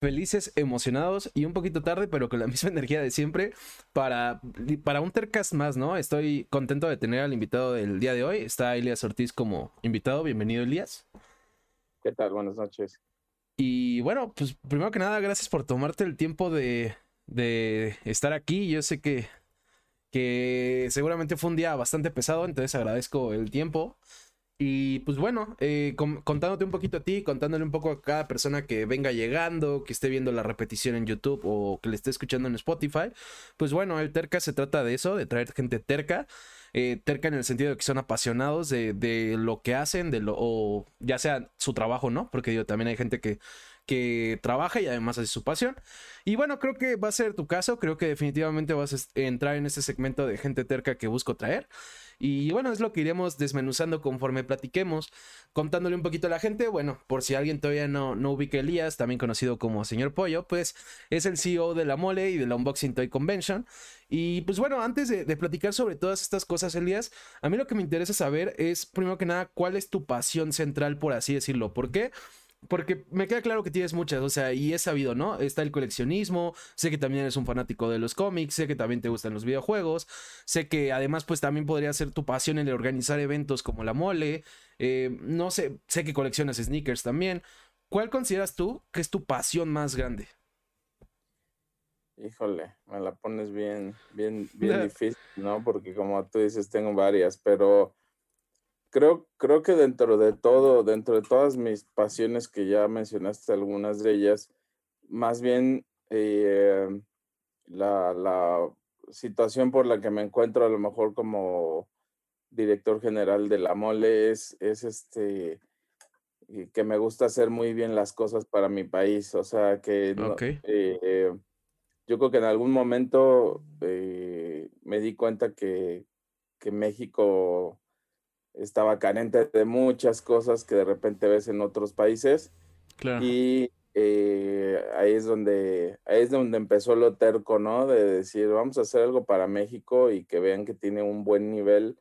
felices, emocionados y un poquito tarde, pero con la misma energía de siempre para, para un Tercas más, ¿no? Estoy contento de tener al invitado del día de hoy. Está Elias Ortiz como invitado. Bienvenido, Elías. ¿Qué tal? Buenas noches. Y bueno, pues primero que nada, gracias por tomarte el tiempo de, de estar aquí. Yo sé que, que seguramente fue un día bastante pesado, entonces agradezco el tiempo. Y pues bueno, eh, contándote un poquito a ti, contándole un poco a cada persona que venga llegando, que esté viendo la repetición en YouTube o que le esté escuchando en Spotify, pues bueno, el Terca se trata de eso, de traer gente terca. Eh, terca en el sentido de que son apasionados de, de lo que hacen, de lo, o ya sea su trabajo, ¿no? Porque digo, también hay gente que, que trabaja y además hace su pasión. Y bueno, creo que va a ser tu caso, creo que definitivamente vas a entrar en este segmento de gente terca que busco traer. Y bueno, es lo que iremos desmenuzando conforme platiquemos, contándole un poquito a la gente. Bueno, por si alguien todavía no, no ubica Elías, también conocido como Señor Pollo, pues es el CEO de la Mole y de la Unboxing Toy Convention. Y pues bueno, antes de, de, platicar sobre todas estas cosas, Elías, a mí lo que me interesa saber es, primero que nada, cuál es tu pasión central, por así decirlo. ¿Por qué? Porque me queda claro que tienes muchas, o sea, y es sabido, ¿no? Está el coleccionismo, sé que también eres un fanático de los cómics, sé que también te gustan los videojuegos, sé que además pues también podría ser tu pasión el organizar eventos como la mole, eh, no sé, sé que coleccionas sneakers también. ¿Cuál consideras tú que es tu pasión más grande? Híjole, me la pones bien, bien, bien difícil, ¿no? Porque como tú dices, tengo varias, pero creo, creo que dentro de todo, dentro de todas mis pasiones que ya mencionaste, algunas de ellas, más bien eh, la, la, situación por la que me encuentro a lo mejor como director general de la mole es, es este que me gusta hacer muy bien las cosas para mi país. O sea que eh, yo creo que en algún momento eh, me di cuenta que, que México estaba carente de muchas cosas que de repente ves en otros países. Y eh, ahí es donde ahí es donde empezó lo terco, ¿no? De decir, vamos a hacer algo para México y que vean que tiene un buen nivel,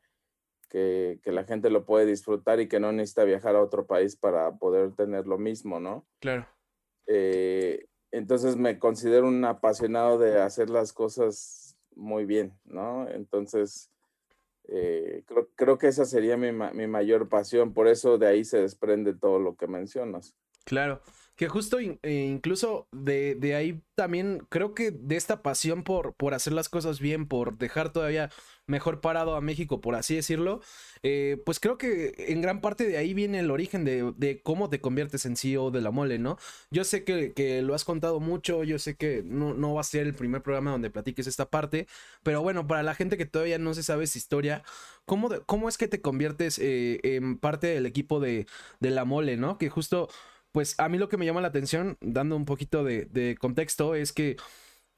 que, que la gente lo puede disfrutar y que no necesita viajar a otro país para poder tener lo mismo, ¿no? Claro. Eh, entonces me considero un apasionado de hacer las cosas muy bien, ¿no? Entonces, eh, creo, creo, que esa sería mi, mi, mayor pasión, por eso de ahí se desprende todo lo que mencionas. Claro, que justo eh, incluso de, de, ahí también creo que de esta pasión por, por hacer las cosas bien, por dejar todavía mejor parado a México, por así decirlo, eh, pues creo que en gran parte de ahí viene el origen de, de, cómo te conviertes en CEO de la mole, ¿no? Yo sé que, que lo has contado mucho, yo sé que no, no, va a ser el primer programa donde platiques esta parte, pero bueno, para la gente que todavía no se sabe esa historia, ¿cómo, cómo es que te conviertes eh, en parte del equipo de, de la mole, ¿no? Que justo, pues a mí lo que me llama la atención, dando un poquito de, contexto, es que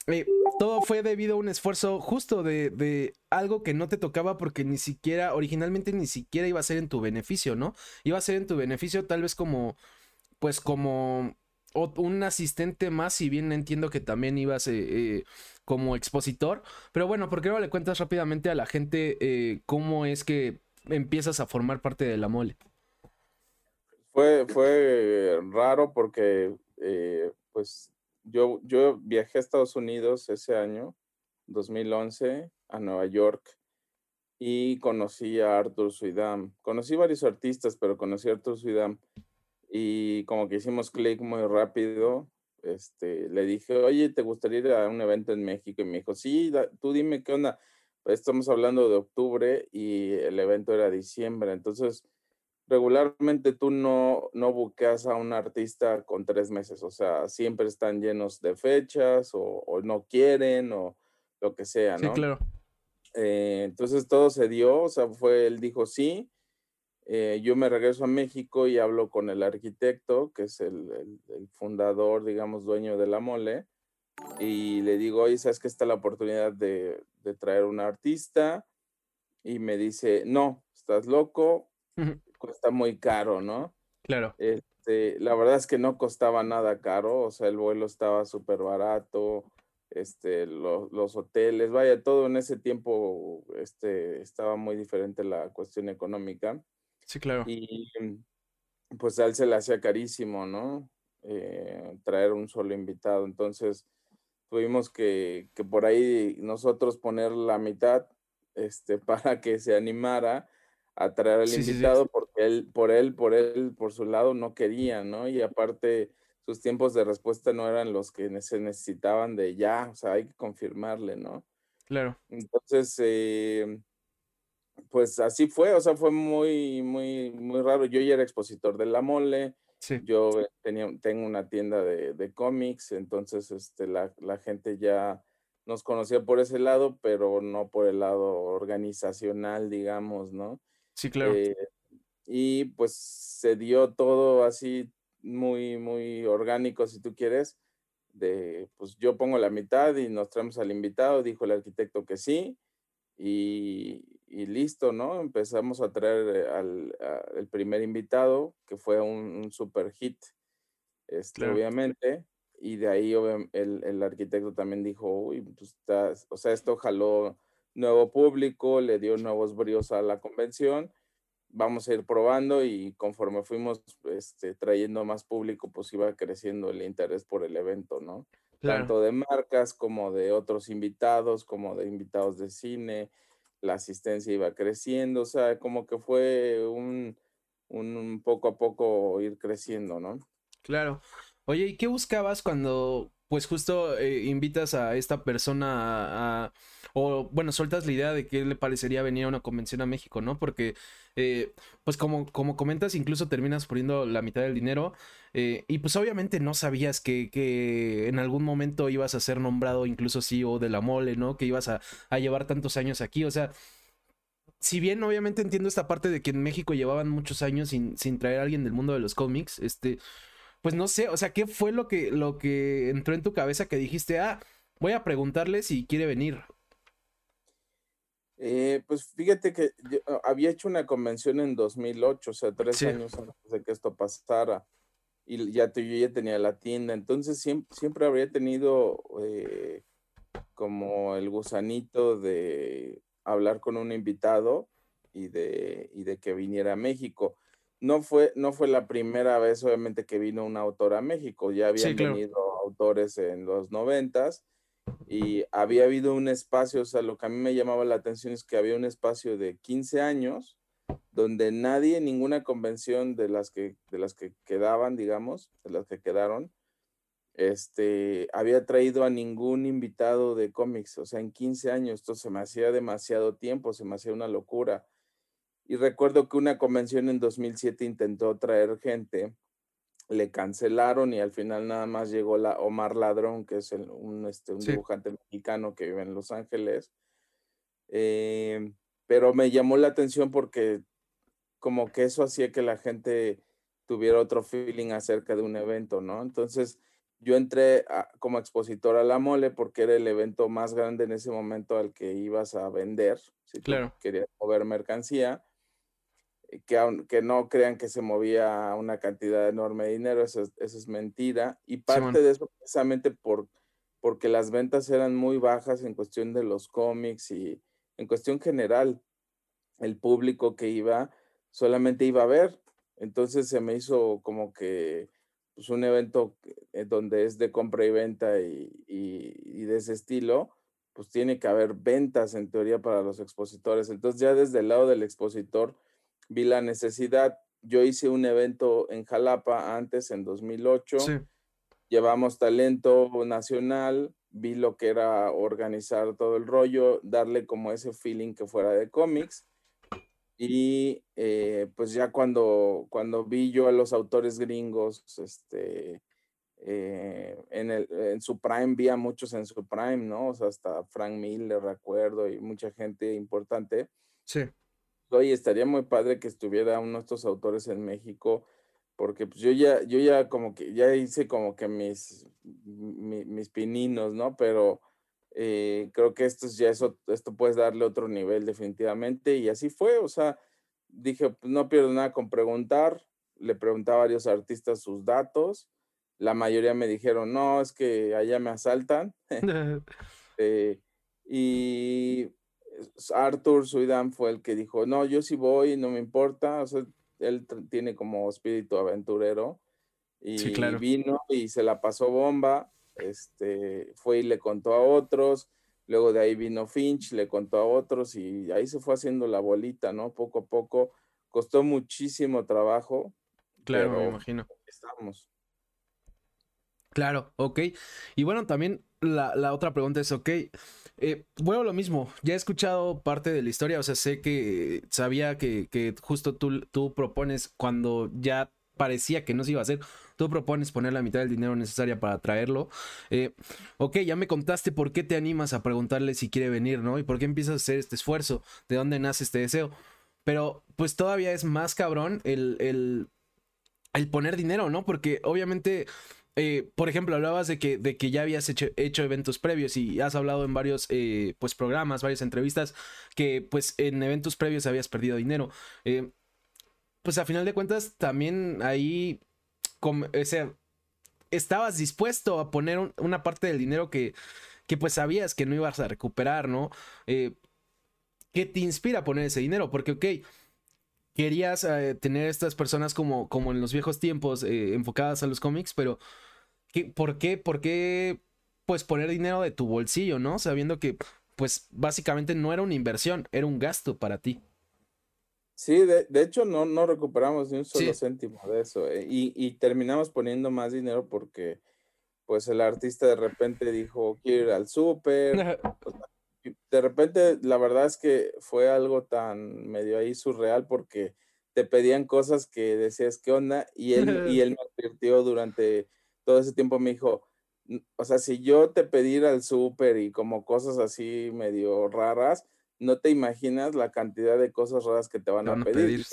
eh, todo fue debido a un esfuerzo justo de, algo que no te tocaba porque ni siquiera, originalmente ni siquiera iba a ser en tu beneficio, ¿no? Iba a ser en tu beneficio tal vez como, pues como un asistente más, si bien entiendo que también ibas eh, eh, como expositor. Pero bueno, ¿por qué no le cuentas rápidamente a la gente cómo es que empiezas a formar parte de la mole? Fue, fue raro porque, pues, yo, yo viajé a Estados Unidos ese año, 2011, a Nueva York, y conocí a Arthur Suidam. Conocí varios artistas, pero conocí a Arthur Suidam. Y como que hicimos clic muy rápido, este, le dije, oye, ¿te gustaría ir a un evento en México? Y me dijo, sí, tú dime qué onda. Estamos hablando de octubre y el evento era diciembre. Entonces, regularmente tú no, no buqueas a un artista con tres meses, o sea, siempre están llenos de fechas o, no quieren o lo que sea, ¿no? Sí, claro. Eh, entonces todo se dio, o sea, fue, él dijo sí, eh, yo me regreso a México y hablo con el arquitecto, que es el, el, fundador, digamos, dueño de la mole, y le digo, oye, ¿sabes que está la oportunidad de, de traer un artista? Y me dice, no, estás loco, cuesta muy caro, ¿no? Claro. Este, la verdad es que no costaba nada caro, o sea, el vuelo estaba súper barato, este, los hoteles, vaya, todo en ese tiempo este, estaba muy diferente la cuestión económica. Sí, claro. Y pues a él se le hacía carísimo, ¿no? eh, traer un solo invitado. Entonces tuvimos que, que, por ahí nosotros poner la mitad este, para que se animara a traer al invitado, porque él, por él, por él, por su lado, no quería, ¿no? Y aparte, sus tiempos de respuesta no eran los que se necesitaban de ya, o sea, hay que confirmarle, ¿no? Claro. Entonces, eh, pues así fue, o sea, fue muy, muy, muy raro. Yo ya era expositor de la mole, yo tenía, tengo una tienda de, de cómics, entonces este, la, la, gente ya nos conocía por ese lado, pero no por el lado organizacional, digamos, ¿no? Sí, claro. Eh, y pues se dio todo así muy, muy orgánico, si tú quieres, de, pues yo pongo la mitad y nos traemos al invitado, dijo el arquitecto que sí, y, y listo, ¿no? Empezamos a traer al, el primer invitado, que fue un, super hit, este, obviamente, y de ahí el, el, arquitecto también dijo, uy, pues o sea, esto jaló nuevo público, le dio nuevos bríos a la convención, vamos a ir probando y conforme fuimos este, trayendo más público, pues iba creciendo el interés por el evento, ¿no? Tanto de marcas como de otros invitados, como de invitados de cine, la asistencia iba creciendo, o sea, como que fue un, un, poco a poco ir creciendo, ¿no? Claro. Oye, ¿y qué buscabas cuando, pues justo eh, invitas a esta persona a, o bueno, sueltas la idea de qué le parecería venir a una convención a México, ¿no? Porque, eh, pues como, como comentas, incluso terminas poniendo la mitad del dinero eh, y pues obviamente no sabías que, que, en algún momento ibas a ser nombrado incluso CEO de la mole, ¿no? Que ibas a, a llevar tantos años aquí, o sea si bien obviamente entiendo esta parte de que en México llevaban muchos años sin, sin, traer a alguien del mundo de los cómics, este, pues no sé, o sea, ¿qué fue lo que, lo que entró en tu cabeza que dijiste, ah, voy a preguntarle si quiere venir? Eh, pues fíjate que yo ah, había hecho una convención en 2008, o sea, tres años antes de que esto pasara, y ya yo ya tenía la tienda, entonces siempre, siempre habría tenido eh, como el gusanito de hablar con un invitado y de, y de que viniera a México. No fue, no fue la primera vez, obviamente, que vino un autor a México, ya habían venido autores en los noventas, y había habido un espacio, o sea, lo que a mí me llamaba la atención es que había un espacio de 15 años donde nadie, ninguna convención de las que, de las que quedaban, digamos, de las que quedaron, este, había traído a ningún invitado de cómics, o sea, en 15 años, esto se me hacía demasiado tiempo, se me hacía una locura. Y recuerdo que una convención en 2007 intentó traer gente le cancelaron y al final nada más llegó la Omar Ladrón, que es un, este, un dibujante mexicano que vive en Los Ángeles. Eh, pero me llamó la atención porque como que eso hacía que la gente tuviera otro feeling acerca de un evento, ¿no? Entonces yo entré como expositor a la mole porque era el evento más grande en ese momento al que ibas a vender, si claro. querías mover mercancía que, no crean que se movía una cantidad enorme de dinero, eso, es mentira. Y parte de eso precisamente por, porque las ventas eran muy bajas en cuestión de los cómics y en cuestión general, el público que iba solamente iba a ver. Entonces se me hizo como que pues, un evento eh, donde es de compra y venta y, y de ese estilo, pues tiene que haber ventas en teoría para los expositores. Entonces ya desde el lado del expositor, vi la necesidad. Yo hice un evento en Jalapa antes, en 2008. Llevamos talento nacional, vi lo que era organizar todo el rollo, darle como ese feeling que fuera de cómics. Y eh, pues ya cuando, cuando vi yo a los autores gringos, este, eh, en, el, en su prime, vi a muchos en su prime, ¿no? O sea, hasta Frank Miller, recuerdo, y mucha gente importante. Sí oye, estaría muy padre que estuviera uno de estos autores en México, porque pues yo ya, yo ya como que, ya hice como que mis, mis pininos, ¿no? Pero eh, creo que esto ya eso, esto puedes darle otro nivel definitivamente, y así fue, o sea, dije, pues no pierdo nada con preguntar, le pregunté a varios artistas sus datos, la mayoría me dijeron, no, es que allá me asaltan. eh, y Arthur Suidan fue el que dijo, no, yo sí voy, no me importa, o sea, él tiene como espíritu aventurero Y vino y se la pasó bomba, este, fue y le contó a otros, luego de ahí vino Finch, le contó a otros y ahí se fue haciendo la bolita, ¿no? Poco a poco, costó muchísimo trabajo. Claro, me imagino. Estamos. Claro, ok. Y bueno, también la, otra pregunta es, ok, eh, bueno, lo mismo, ya he escuchado parte de la historia, o sea, sé que sabía que, que justo tú, tú propones cuando ya parecía que no se iba a hacer, tú propones poner la mitad del dinero necesaria para traerlo. Eh, ok, ya me contaste por qué te animas a preguntarle si quiere venir, ¿no? Y por qué empiezas a hacer este esfuerzo, de dónde nace este deseo. Pero pues todavía es más cabrón el, el, el poner dinero, ¿no? Porque obviamente eh, por ejemplo, hablabas de que, de que ya habías hecho, eventos previos y has hablado en varios eh, pues, programas, varias entrevistas, que pues en eventos previos habías perdido dinero. Eh, pues a final de cuentas, también ahí, o sea, estabas dispuesto a poner una parte del dinero que, que pues sabías que no ibas a recuperar, ¿no? ¿Qué te inspira a poner ese dinero? Porque, ok, querías eh, tener estas personas como, como en los viejos tiempos eh, enfocadas a los cómics, pero ¿qué, ¿por qué? ¿Por qué pues poner dinero de tu bolsillo, no? Sabiendo que pues básicamente no era una inversión, era un gasto para ti. Sí, de, hecho no, no recuperamos ni un solo céntimo de eso eh, y, y, terminamos poniendo más dinero porque pues el artista de repente dijo quiero ir al súper, de repente, la verdad es que fue algo tan medio ahí surreal porque te pedían cosas que decías, ¿qué onda? Y él, y él me advirtió durante todo ese tiempo, me dijo, o sea, si yo te pediera el súper y como cosas así medio raras, no te imaginas la cantidad de cosas raras que te van, a pedir.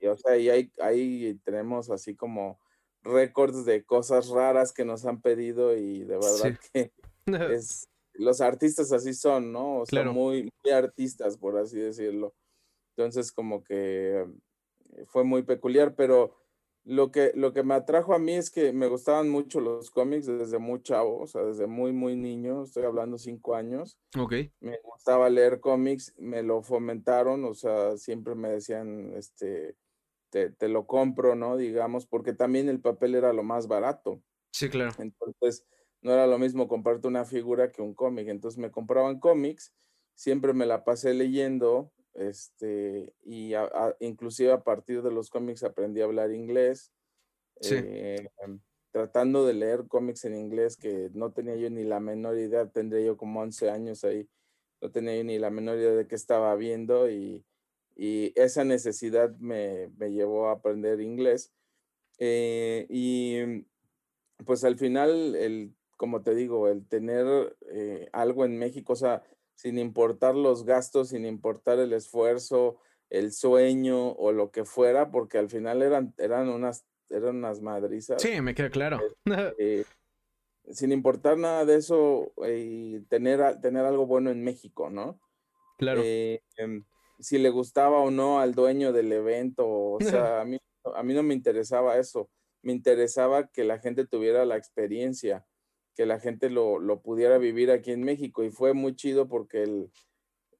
y, o sea, y ahí, ahí tenemos así como récords de cosas raras que nos han pedido y de verdad que es, los artistas así son, ¿no? Son muy, muy artistas, por así decirlo. Entonces, como que eh, fue muy peculiar, pero lo que, lo que me atrajo a mí es que me gustaban mucho los cómics desde muy chavo, o sea, desde muy, muy niño, estoy hablando cinco años. Ok. Me gustaba leer cómics, me lo fomentaron, o sea, siempre me decían, este, te, te lo compro, ¿no? Digamos, porque también el papel era lo más barato. Sí, claro. Entonces, no era lo mismo comprarte una figura que un cómic. Entonces me compraban cómics, siempre me la pasé leyendo, este, y inclusive a partir de los cómics aprendí a hablar inglés. Eh, tratando de leer cómics en inglés que no tenía yo ni la menor idea, tendría yo como 11 años ahí, no tenía yo ni la menor idea de qué estaba viendo y, esa necesidad me, llevó a aprender inglés. Eh, y pues al final el como te digo, el tener eh, algo en México, o sea, sin importar los gastos, sin importar el esfuerzo, el sueño o lo que fuera, porque al final eran, eran unas, eran unas madrizas. Sí, me queda claro. Este, sin importar nada de eso, y tener, tener algo bueno en México, ¿no? Claro. Eh, em, si le gustaba o no al dueño del evento, o sea, a mí, a mí no me interesaba eso, me interesaba que la gente tuviera la experiencia que la gente lo, pudiera vivir aquí en México. Y fue muy chido porque el,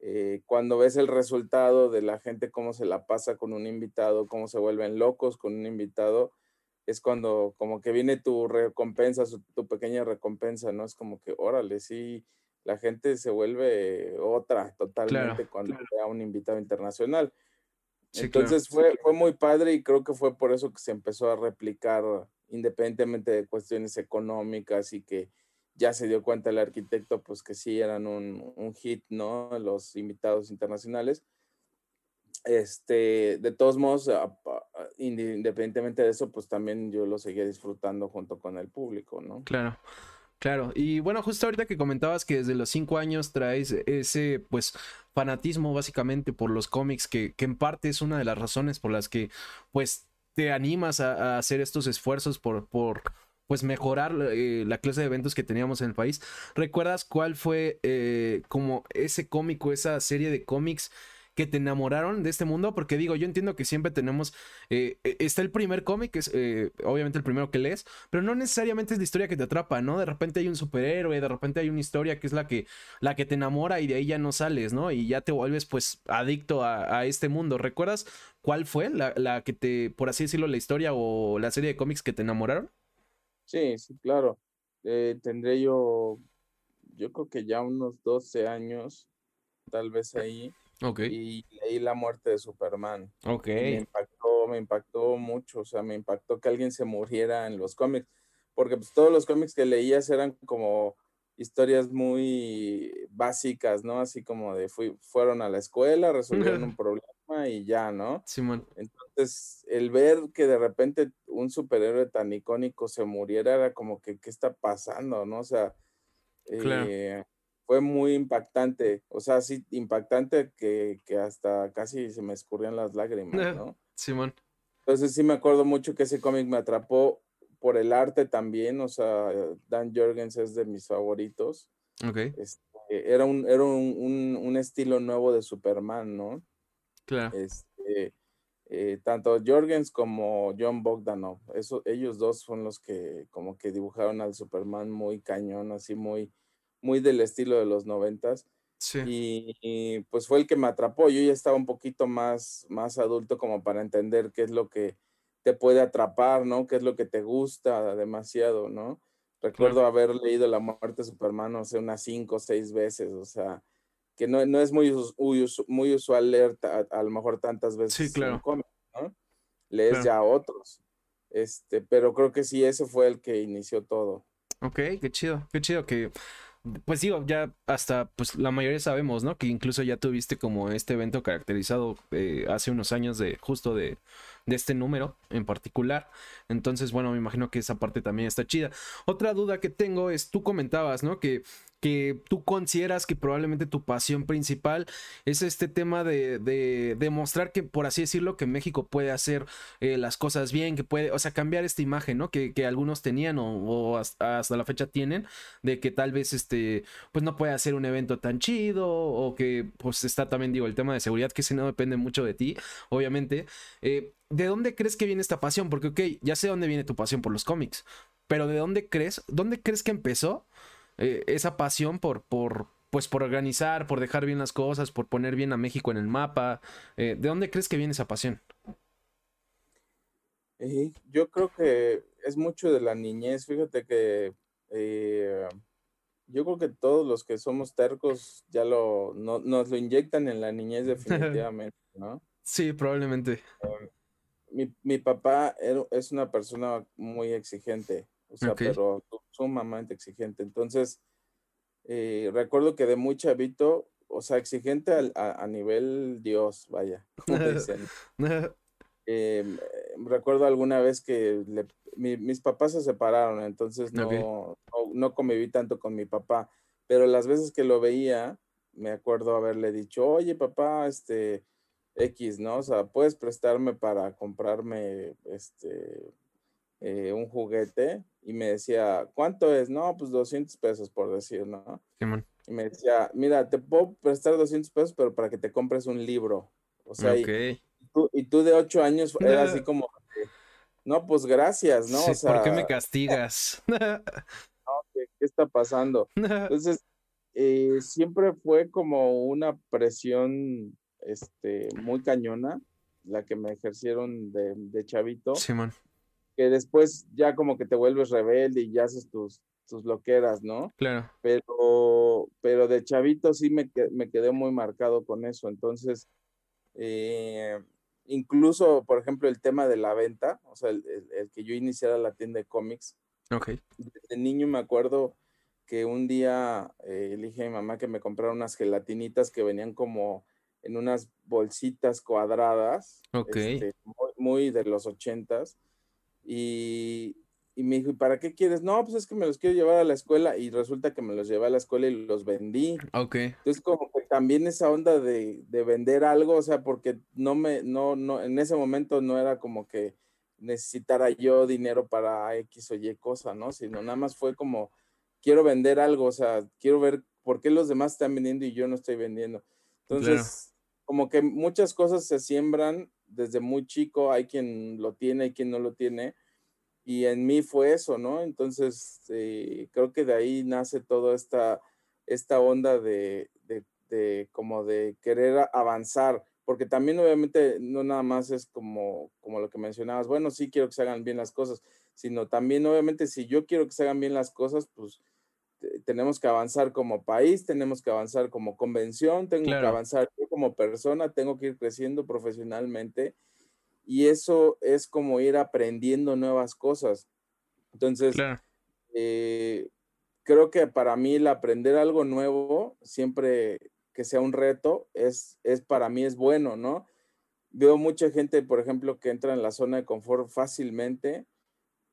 eh, cuando ves el resultado de la gente, cómo se la pasa con un invitado, cómo se vuelven locos con un invitado, es cuando como que viene tu recompensa, tu pequeña recompensa, ¿no? Es como que, órale, sí, la gente se vuelve otra totalmente cuando ve a un invitado internacional. Entonces fue, fue muy padre y creo que fue por eso que se empezó a replicar independientemente de cuestiones económicas y que ya se dio cuenta el arquitecto, pues que sí eran un, un hit, ¿no? Los invitados internacionales. Este, de todos modos, independientemente de eso, pues también yo lo seguía disfrutando junto con el público, ¿no? Claro. Claro, y bueno, justo ahorita que comentabas que desde los cinco años traes ese, pues, fanatismo básicamente por los cómics, que, que en parte es una de las razones por las que, pues, te animas a, hacer estos esfuerzos por, por pues mejorar eh, la clase de eventos que teníamos en el país. ¿Recuerdas cuál fue eh, como ese cómico, esa serie de cómics que te enamoraron de este mundo? Porque digo, yo entiendo que siempre tenemos, eh, e, está el primer cómic, es obviamente el primero que lees, pero no necesariamente es la historia que te atrapa, ¿no? De repente hay un superhéroe, de repente hay una historia que es la que, la que te enamora y de ahí ya no sales, ¿no? Y ya te vuelves pues adicto a, este mundo. ¿Recuerdas cuál fue la, la, que te, por así decirlo, la historia o la serie de cómics que te enamoraron? Sí, sí, claro. Eh, tendré yo, yo creo que ya unos 12 años, tal vez ahí. Ok. Y leí la muerte de Superman. Ok. me impactó, me impactó mucho, o sea, me impactó que alguien se muriera en los cómics, porque pues todos los cómics que leías eran como historias muy básicas, ¿no? Así como de fui, fueron a la escuela, resolvieron un problema y ya, ¿no? Simón. Entonces, el ver que de repente un superhéroe tan icónico se muriera era como que, ¿qué está pasando, no? O sea, Claro. eh, fue muy impactante, o sea, sí, impactante que, que hasta casi se me escurrían las lágrimas, ¿no? Simón. Entonces sí me acuerdo mucho que ese cómic me atrapó por el arte también, o sea, Dan Jorgens es de mis favoritos. Ok. Este, era un, era un, un- un estilo nuevo de Superman, ¿no? Claro. Este, eh, tanto Jorgens como John Bogdanov, eso, ellos dos son los que como que dibujaron al Superman muy cañón, así muy, muy del estilo de los noventas. Sí. Y, y, pues fue el que me atrapó. Yo ya estaba un poquito más, más adulto como para entender qué es lo que te puede atrapar, ¿no? Qué es lo que te gusta demasiado, ¿no? Recuerdo haber leído La muerte de Superman, no sé, unas cinco o seis veces, o sea, que no, no es muy, muy, us- muy usual leer a, lo mejor tantas veces Sí, claro. un cómic, ¿no? Lees Claro. ya otros. Este, pero creo que sí, ese fue el que inició todo. Ok, qué chido, qué chido que, pues digo, ya hasta, pues la mayoría sabemos, ¿no? Que incluso ya tuviste como este evento caracterizado eh, hace unos años de justo de, de este número en particular. Entonces, bueno, me imagino que esa parte también está chida. Otra duda que tengo es, tú comentabas, ¿no? Que, que tú consideras que probablemente tu pasión principal es este tema de, de demostrar que, por así decirlo, que México puede hacer eh, las cosas bien, que puede, o sea, cambiar esta imagen, ¿no? Que, que algunos tenían o, hasta la fecha tienen, de que tal vez este, pues no puede hacer un evento tan chido, o que pues está también, digo, el tema de seguridad, que si no depende mucho de ti, obviamente. Eh, ¿De dónde crees que viene esta pasión? Porque, ok, ya sé dónde viene tu pasión por los cómics, pero ¿de dónde crees, dónde crees que empezó eh, esa pasión por, por, pues por organizar, por dejar bien las cosas, por poner bien a México en el mapa? Eh, ¿De dónde crees que viene esa pasión? Y yo creo que es mucho de la niñez. Fíjate que eh, yo creo que todos los que somos tercos ya lo no- nos lo inyectan en la niñez definitivamente, ¿no? Sí, probablemente. Mi, mi papá era- es una persona muy exigente, o sea, pero su- sumamente exigente. Entonces, eh, recuerdo que de muy chavito, o sea, exigente al- a, a nivel Dios, vaya, como dicen. Eh, recuerdo alguna vez que le- mi- mis papás se separaron, entonces no, no, no conviví tanto con mi papá, pero las veces que lo veía, me acuerdo haberle dicho, oye papá, este X, ¿no? O sea, puedes prestarme para comprarme este eh, un juguete y me decía, ¿cuánto es? No, pues 200 pesos por decir, ¿no? Simón. Y me decía, mira, te puedo prestar 200 pesos, pero para que te compres un libro. O sea, y- tú- y tú de ocho años era así como, no, pues gracias, ¿no? Sí, o sea, ¿Por qué me castigas? ¿qué, qué está pasando? Entonces, eh, siempre fue como una presión este, muy cañona la que me ejercieron de, de chavito, Simón. que después ya como que te vuelves rebelde y ya haces tus, tus loqueras, ¿no? Claro. pero, pero de chavito sí me, me quedé muy marcado con eso. Entonces, eh, incluso, por ejemplo, el tema de la venta, o sea, el, el- el que yo iniciara la tienda de cómics, Ok. de niño me acuerdo que un día eh, le dije a mi mamá que me comprara unas gelatinitas que venían como en unas bolsitas cuadradas, Ok. este, muy, muy de los ochentas, y, y me dijo, ¿y para qué quieres? No, pues es que me los quiero llevar a la escuela, y resulta que me los llevé a la escuela y los vendí. Ok. Entonces, como que también esa onda de, de vender algo, o sea, porque no me, no, no, en ese momento no era como que necesitara yo dinero para X o Y cosa, ¿no? Sino nada más fue como, quiero vender algo, o sea, quiero ver por qué los demás están vendiendo y yo no estoy vendiendo. Entonces, como que muchas cosas se siembran desde muy chico, hay quien lo tiene, hay quien no lo tiene, y en mí fue eso, ¿no? Entonces, eh, creo que de ahí nace toda esta, esta onda de, de, de como de querer avanzar, porque también obviamente no nada más es como, como lo que mencionabas, bueno, sí quiero que se hagan bien las cosas, sino también obviamente si yo quiero que se hagan bien las cosas, pues tenemos que avanzar como país, tenemos que avanzar como convención, tengo que avanzar yo como persona, tengo que ir creciendo profesionalmente y eso es como ir aprendiendo nuevas cosas. Entonces, eh, creo que para mí el aprender algo nuevo, siempre que sea un reto, es, es para mí es bueno, ¿no? Veo mucha gente, por ejemplo, que entra en la zona de confort fácilmente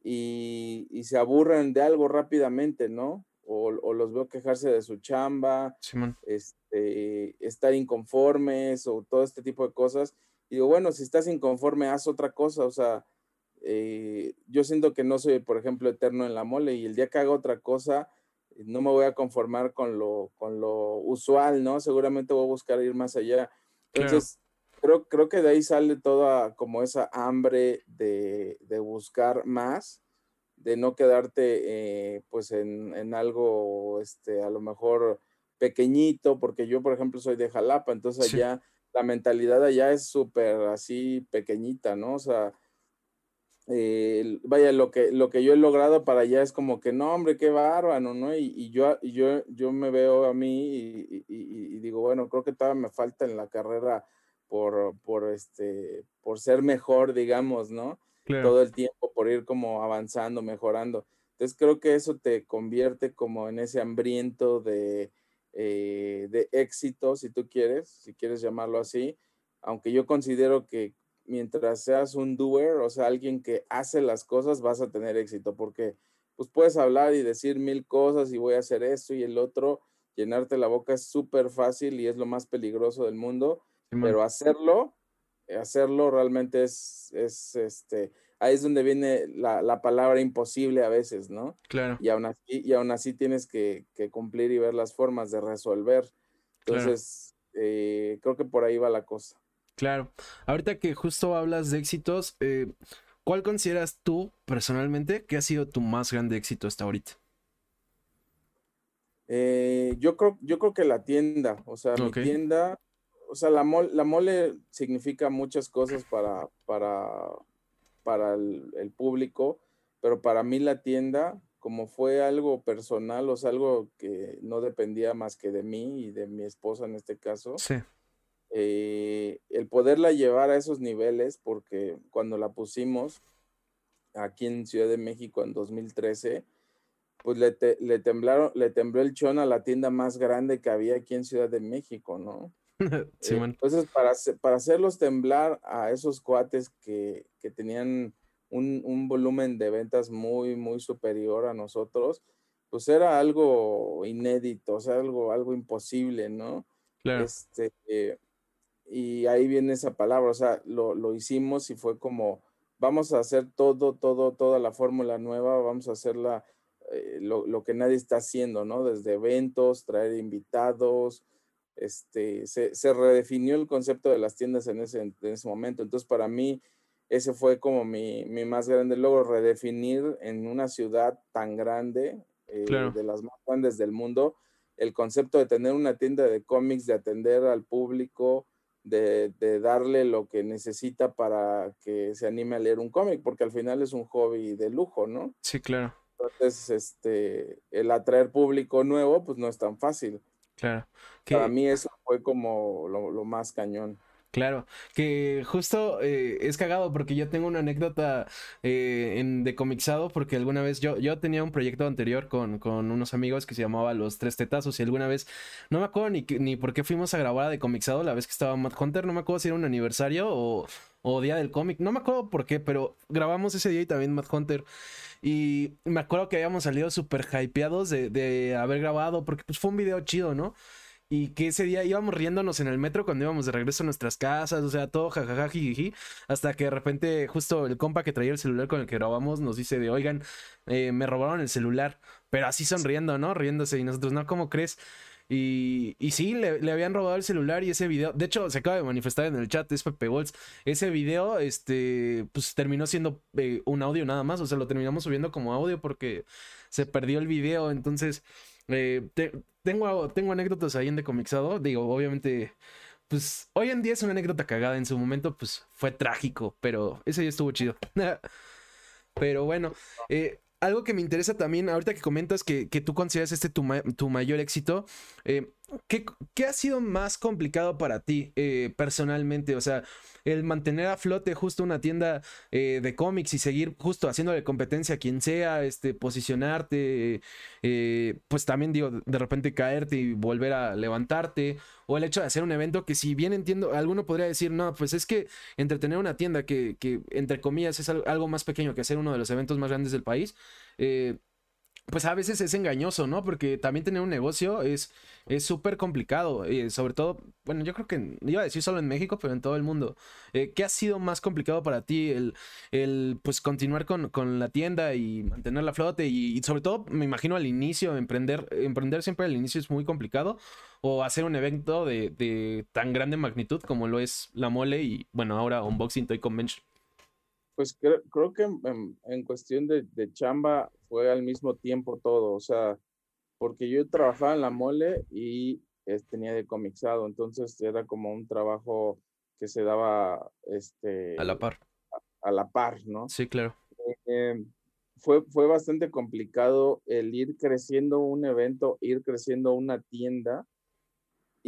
y, y se aburren de algo rápidamente, ¿no? O, o, los veo quejarse de su chamba, este, estar inconformes o todo este tipo de cosas. Y digo, bueno, si estás inconforme, haz otra cosa. O sea, eh, yo siento que no soy, por ejemplo, eterno en la mole y el día que haga otra cosa, no me voy a conformar con lo, con lo usual, ¿no? Seguramente voy a buscar ir más allá. Entonces, creo, creo que de ahí sale toda como esa hambre de, de buscar más, de no quedarte eh, pues en, en, algo, este, a lo mejor pequeñito, porque yo, por ejemplo, soy de Jalapa, entonces allá la mentalidad allá es súper así pequeñita, ¿no? O sea, eh, vaya, lo que, lo que yo he logrado para allá es como que, no, hombre, qué bárbaro, ¿no? Y, y yo, yo, yo me veo a mí y, y, digo, bueno, creo que todavía me falta en la carrera por, por, este, por ser mejor, digamos, ¿no? Todo el tiempo, por ir como avanzando, mejorando. Entonces creo que eso te convierte como en ese hambriento de, eh, de éxito, si tú quieres, si quieres llamarlo así, aunque yo considero que mientras seas un doer, o sea, alguien que hace las cosas, vas a tener éxito, porque pues puedes hablar y decir mil cosas y voy a hacer esto y el otro, llenarte la boca es súper fácil y es lo más peligroso del mundo, pero hacerlo, hacerlo realmente es, es, este, ahí es donde viene la, palabra imposible a veces, ¿no? Claro. Y aún así, y aún así tienes que, cumplir y ver las formas de resolver. Entonces, eh, creo que por ahí va la cosa. Claro. Ahorita que justo hablas de éxitos, eh, ¿cuál consideras tú personalmente que ha sido tu más grande éxito hasta ahorita? Eh, yo, creo, yo creo que la tienda, o sea, mi tienda, o sea, la, la mole significa muchas cosas para, para, para el, el, público, pero para mí la tienda, como fue algo personal, o sea, algo que no dependía más que de mí y de mi esposa en este caso. Sí eh, el poderla llevar a esos niveles, porque cuando la pusimos aquí en Ciudad de México en 2013, pues le, le, temblaron, le tembló el chón a la tienda más grande que había aquí en Ciudad de México, ¿no? Sí, eh, entonces, para, para hacerlos temblar a esos cuates que, que tenían un, un, volumen de ventas muy, muy superior a nosotros, pues era algo inédito, o sea, algo, algo imposible, ¿no? Claro. Este, eh, y ahí viene esa palabra, o sea, lo, lo hicimos y fue como, vamos a hacer todo, todo, toda la fórmula nueva, vamos a hacerla eh, lo, lo, que nadie está haciendo, ¿no? Desde eventos, traer invitados, este, se, se, redefinió el concepto de las tiendas en ese, en ese momento. Entonces, para mí, ese fue como mi, mi, más grande logro, redefinir en una ciudad tan grande, eh, de las más grandes del mundo, el concepto de tener una tienda de cómics, de atender al público, de, darle lo que necesita para que se anime a leer un cómic, porque al final es un hobby de lujo, ¿no? Sí, claro. Entonces, este, el atraer público nuevo, pues no es tan fácil. Claro. Para mí eso fue como lo más cañón. Claro, que justo eh, es cagado porque yo tengo una anécdota eh, en, de comixado porque alguna vez yo, yo tenía un proyecto anterior con, con, unos amigos que se llamaba Los Tres Tetazos y alguna vez, no me acuerdo ni, ni por qué fuimos a grabar a de comixado la vez que estaba Matt Hunter, no me acuerdo si era un aniversario o, o día del cómic, no me acuerdo por qué, pero grabamos ese día y también Matt Hunter y me acuerdo que habíamos salido súper hypeados de, de haber grabado porque pues fue un video chido, ¿no? Y que ese día íbamos riéndonos en el metro cuando íbamos de regreso a nuestras casas, o sea, todo jajaja, hasta que de repente justo el compa que traía el celular con el que grabamos nos dice de, oigan, eh, me robaron el celular, pero así sonriendo, ¿no? Riéndose y nosotros, no, ¿cómo crees? Y, y sí, le, habían robado el celular y ese video, de hecho, se acaba de manifestar en el chat, es Pepe Golds. Ese video, este, pues terminó siendo eh, un audio nada más, o sea, lo terminamos subiendo como audio porque se perdió el video, entonces, eh, tengo, tengo anécdotas ahí en Decomixado. Digo, obviamente, pues hoy en día es una anécdota cagada. En su momento, pues fue trágico, pero ese ya estuvo chido. pero bueno, eh, algo que me interesa también, ahorita que comentas que, tú consideras este tu, mayor éxito, eh, ¿qué, ha sido más complicado para ti eh, personalmente? O sea, el mantener a flote justo una tienda eh, de cómics y seguir justo haciéndole competencia a quien sea, este, posicionarte, pues también digo, de repente caerte y volver a levantarte, o el hecho de hacer un evento que si bien entiendo, alguno podría decir, no, pues es que entretener una tienda que, que entre comillas es algo más pequeño que hacer uno de los eventos más grandes del país, eh, pues a veces es engañoso, ¿no? Porque también tener un negocio es súper complicado. Eh, sobre todo, bueno, yo creo que iba a decir solo en México, pero en todo el mundo. Eh, ¿Qué ha sido más complicado para ti? El, el pues continuar con, la tienda y mantener la flote. Y, sobre todo, me imagino al inicio, emprender, emprender siempre al inicio es muy complicado. O hacer un evento de, tan grande magnitud como lo es la mole y bueno, ahora Unboxing Toy Convention. Pues creo, que en, cuestión de, chamba fue al mismo tiempo todo, o sea, porque yo trabajaba en la mole y tenía de comixado, entonces era como un trabajo que se daba este, a la par. A, la par, ¿no? Sí, claro. Eh, fue, fue bastante complicado el ir creciendo un evento, ir creciendo una tienda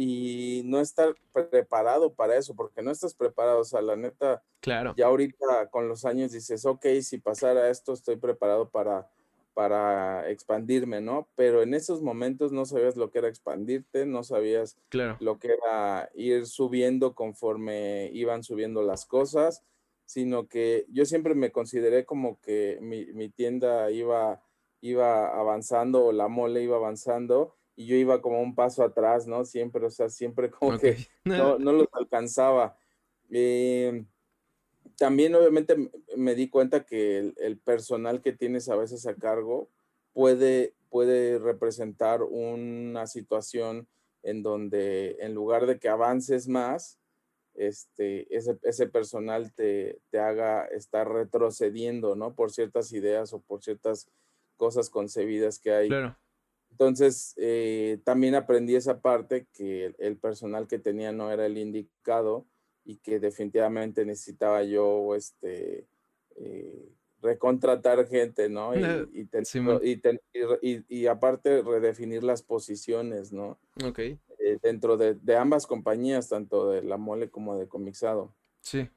y no estar preparado para eso, porque no estás preparado, o sea, la neta, claro. ya ahorita con los años dices, ok, si pasara esto, estoy preparado para, para expandirme, ¿no? Pero en esos momentos no sabías lo que era expandirte, no sabías claro. lo que era ir subiendo conforme iban subiendo las cosas, sino que yo siempre me consideré como que mi, mi tienda iba, iba avanzando o la mole iba avanzando y yo iba como un paso atrás, ¿no? Siempre, o sea, siempre como que no, no, los alcanzaba. Eh, también obviamente me di cuenta que el, personal que tienes a veces a cargo puede, puede representar una situación en donde en lugar de que avances más, este, ese, ese personal te, te, haga estar retrocediendo, ¿no? Por ciertas ideas o por ciertas cosas concebidas que hay. Claro. Entonces, eh, también aprendí esa parte que el, personal que tenía no era el indicado y que definitivamente necesitaba yo este, eh, recontratar gente, ¿no? Y, y, y, aparte redefinir las posiciones, ¿no? Ok. Eh, dentro de, de, ambas compañías, tanto de la mole como de comixado. Sí.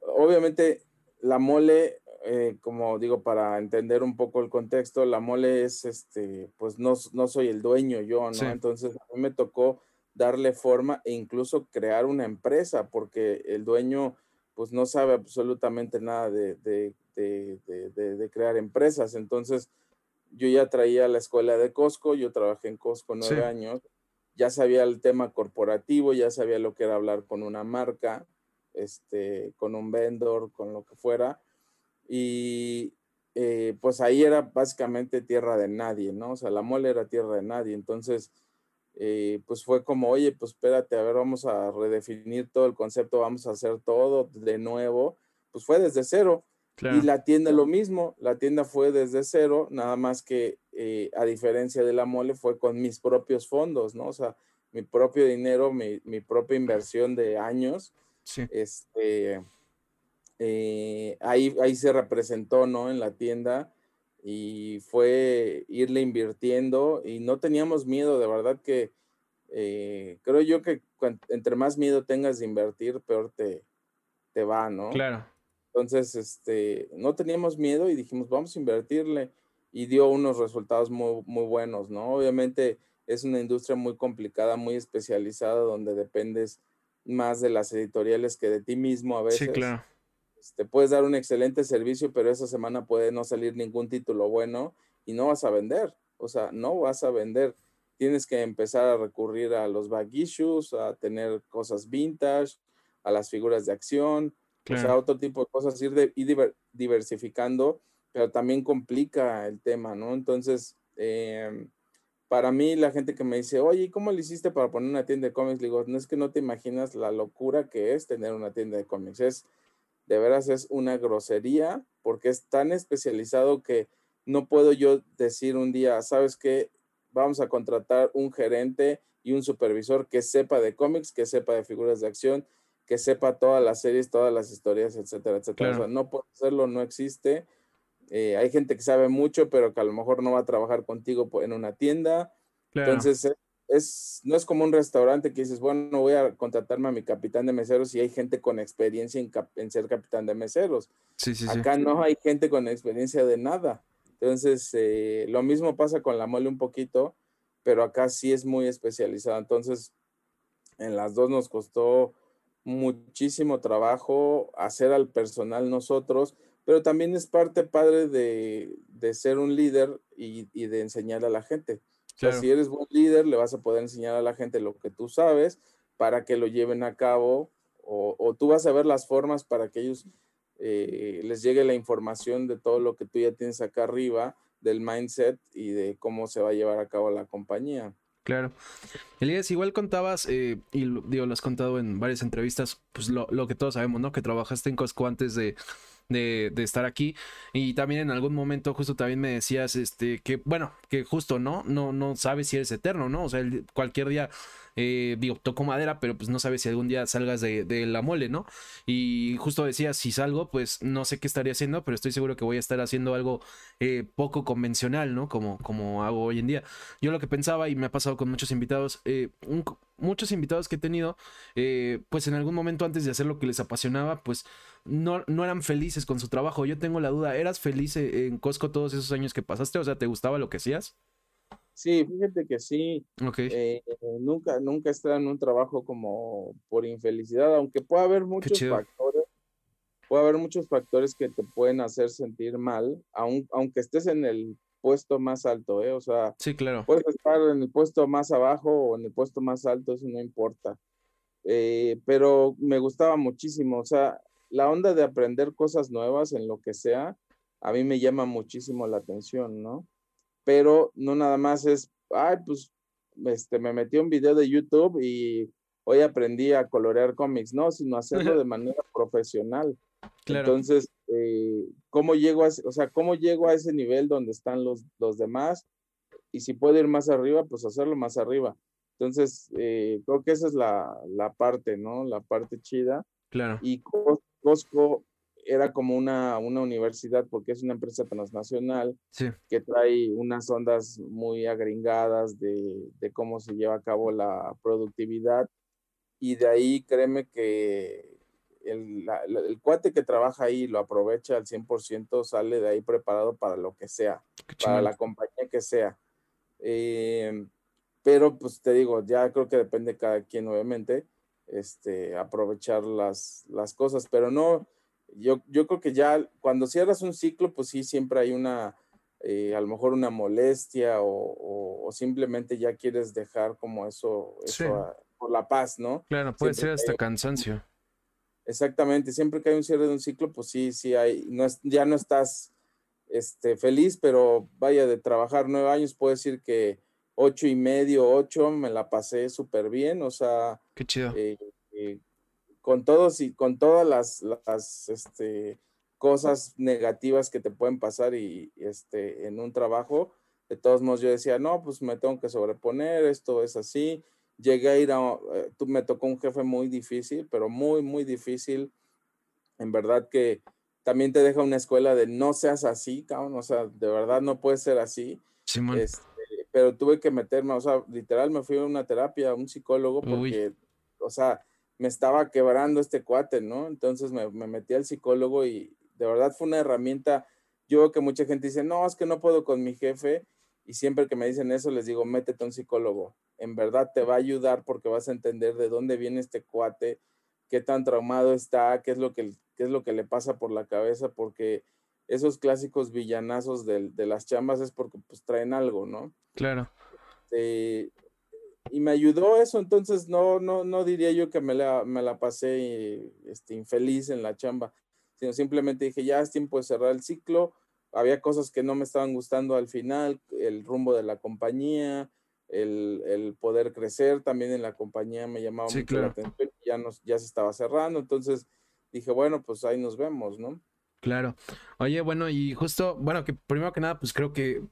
obviamente, la mole eh, como digo, para entender un poco el contexto, la mole es, este, pues no, no soy el dueño yo, ¿no? Entonces a mí me tocó darle forma e incluso crear una empresa, porque el dueño, pues no sabe absolutamente nada de, de, de, de crear empresas. Entonces yo ya traía la escuela de Costco, yo trabajé en Costco nueve años, ya sabía el tema corporativo, ya sabía lo que era hablar con una marca, este, con un vendor, con lo que fuera y eh, pues ahí era básicamente tierra de nadie, ¿no? O sea, la mole era tierra de nadie, entonces, eh, pues fue como, oye, pues espérate, a ver, vamos a redefinir todo el concepto, vamos a hacer todo de nuevo, pues fue desde cero. Y la tienda lo mismo, la tienda fue desde cero, nada más que eh, a diferencia de la mole fue con mis propios fondos, ¿no? O sea, mi propio dinero, mi, mi propia inversión de años. Sí. Este, eh, ahí, ahí se representó, ¿no? En la tienda y fue irle invirtiendo y no teníamos miedo, de verdad que eh, creo yo que entre más miedo tengas de invertir, peor te, te va, ¿no? Claro. Entonces, este, no teníamos miedo y dijimos, vamos a invertirle y dio unos resultados muy, muy buenos, ¿no? Obviamente es una industria muy complicada, muy especializada, donde dependes más de las editoriales que de ti mismo a veces. Sí, claro te puedes dar un excelente servicio, pero esa semana puede no salir ningún título bueno y no vas a vender. O sea, no vas a vender. Tienes que empezar a recurrir a los back issues, a tener cosas vintage, a las figuras de acción, o sea, otro tipo de cosas, ir, de, diversificando, pero también complica el tema, ¿no? Entonces, em, para mí, la gente que me dice, oye, ¿cómo le hiciste para poner una tienda de cómics? Le digo, no es que no te imaginas la locura que es tener una tienda de cómics. Es de veras es una grosería porque es tan especializado que no puedo yo decir un día, ¿sabes qué? vamos a contratar un gerente y un supervisor que sepa de cómics, que sepa de figuras de acción, que sepa todas las series, todas las historias, etcétera, etcétera. O sea, no puede hacerlo, no existe. Eh, hay gente que sabe mucho, pero que a lo mejor no va a trabajar contigo en una tienda. Entonces, es, no es como un restaurante que dices, bueno, voy a contratarme a mi capitán de meseros y hay gente con experiencia en, ser capitán de meseros. Sí, sí, Acá no hay gente con experiencia de nada. Entonces, eh, lo mismo pasa con la mole un poquito, pero acá sí es muy especializado. Entonces, en las dos nos costó muchísimo trabajo hacer al personal nosotros, pero también es parte padre de, ser un líder y, de enseñar a la gente. Si eres buen líder, le vas a poder enseñar a la gente lo que tú sabes para que lo lleven a cabo o, tú vas a ver las formas para que ellos eh, les llegue la información de todo lo que tú ya tienes acá arriba, del mindset y de cómo se va a llevar a cabo la compañía. Claro. Elías, igual contabas, eh, y digo, lo has contado en varias entrevistas, pues lo, lo, que todos sabemos, ¿no? Que trabajaste en Costco antes de, de, estar aquí. Y también en algún momento justo también me decías, este, que bueno, que justo, ¿no? No, no sabes si eres eterno, ¿no? O sea, cualquier día, eh, digo, toco madera, pero pues no sabes si algún día salgas de, de, la mole, ¿no? Y justo decías, si salgo, pues no sé qué estaría haciendo, pero estoy seguro que voy a estar haciendo algo eh, poco convencional, ¿no? Como, como hago hoy en día. Yo lo que pensaba, y me ha pasado con muchos invitados, eh, muchos invitados que he tenido, pues en algún momento antes de hacer lo que les apasionaba, pues no, no eran felices con su trabajo. Yo tengo la duda, ¿eras feliz e-, en Costco todos esos años que pasaste? O sea, ¿te gustaba lo que hacías? Sí, fíjate que sí. Okay. Eh, nunca, nunca he en un trabajo como por infelicidad, aunque puede haber muchos factores, puede haber muchos factores que te pueden hacer sentir mal, aunque estés en el puesto más alto, ¿eh? O sea, sí, claro. puedes estar en el puesto más abajo o en el puesto más alto, eso no importa. Eh, pero me gustaba muchísimo, o sea, la onda de aprender cosas nuevas en lo que sea, a mí me llama muchísimo la atención, ¿no? Pero no nada más es, ay, pues, este, me metí un video de YouTube y hoy aprendí a colorear cómics, no, sino hacerlo de manera profesional. Entonces, eh, ¿cómo llego a, o sea, cómo llego a ese nivel donde están los, los demás? Y si puedo ir más arriba, pues hacerlo más arriba. Entonces, eh, creo que esa es la, la, parte, ¿no? La parte chida. Claro. Y Costco era como una, una universidad porque es una empresa transnacional que trae unas ondas muy agringadas de, cómo se lleva a cabo la productividad. Y de ahí créeme que el, cuate que trabaja ahí lo aprovecha al 100%, sale de ahí preparado para lo que sea, para la compañía que sea. Eh, pero pues te digo, ya creo que depende de cada quien obviamente este, aprovechar las, las cosas, pero no, yo, yo creo que ya cuando cierras un ciclo, pues sí, siempre hay una, eh, a lo mejor una molestia o, o, simplemente ya quieres dejar como eso, eso por la paz, ¿no? Claro, puede ser hasta cansancio. Exactamente, siempre que hay un cierre de un ciclo, pues sí, sí hay, no es, ya no estás este, feliz, pero vaya, de trabajar nueve años, puedo decir que ocho y medio, ocho, me la pasé súper bien, o sea. Qué chido. Eh, eh, con todos y con todas las, las este, cosas negativas que te pueden pasar y este, en un trabajo, de todos modos yo decía, no, pues me tengo que sobreponer, esto es así. Llegué a ir a, eh, me tocó un jefe muy difícil, pero muy, muy difícil. En verdad que también te deja una escuela de no seas así, cabrón, o sea, de verdad no puedes ser así. Simón. Este, pero tuve que meterme, o sea, literal me fui a una terapia, a un psicólogo, porque, o sea, me estaba quebrando este cuate, ¿no? Entonces me, metí al psicólogo y de verdad fue una herramienta. Yo veo que mucha gente dice, no, es que no puedo con mi jefe. Y siempre que me dicen eso, les digo, métete a un psicólogo. En verdad te va a ayudar porque vas a entender de dónde viene este cuate, qué tan traumado está, qué es lo que, qué es lo que le pasa por la cabeza, porque esos clásicos villanazos de, de, las chambas es porque pues traen algo, ¿no? Claro. Este, y me ayudó eso, entonces no, no, no diría yo que me la, me la pasé este, infeliz en la chamba, sino simplemente dije, ya es tiempo de cerrar el ciclo, había cosas que no me estaban gustando al final, el rumbo de la compañía, el, el poder crecer también en la compañía me llamaba mucho la atención, ya, nos, ya se estaba cerrando, entonces dije, bueno, pues ahí nos vemos, ¿no? Claro. Oye, bueno, y justo, bueno, que primero que nada, pues creo que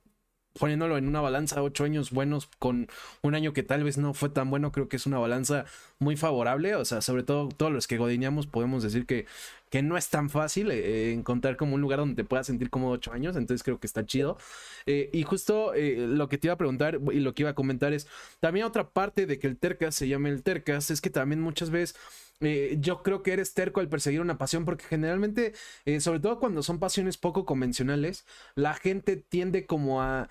poniéndolo en una balanza, ocho años buenos con un año que tal vez no fue tan bueno, creo que es una balanza muy favorable. O sea, sobre todo todos los que godineamos podemos decir que, que no es tan fácil eh, encontrar como un lugar donde te puedas sentir como ocho años. Entonces creo que está chido. Eh, y justo eh, lo que te iba a preguntar y lo que iba a comentar es también otra parte de que el Tercas se llame el Tercas es que también muchas veces eh, yo creo que eres terco al perseguir una pasión porque generalmente, eh, sobre todo cuando son pasiones poco convencionales, la gente tiende como a,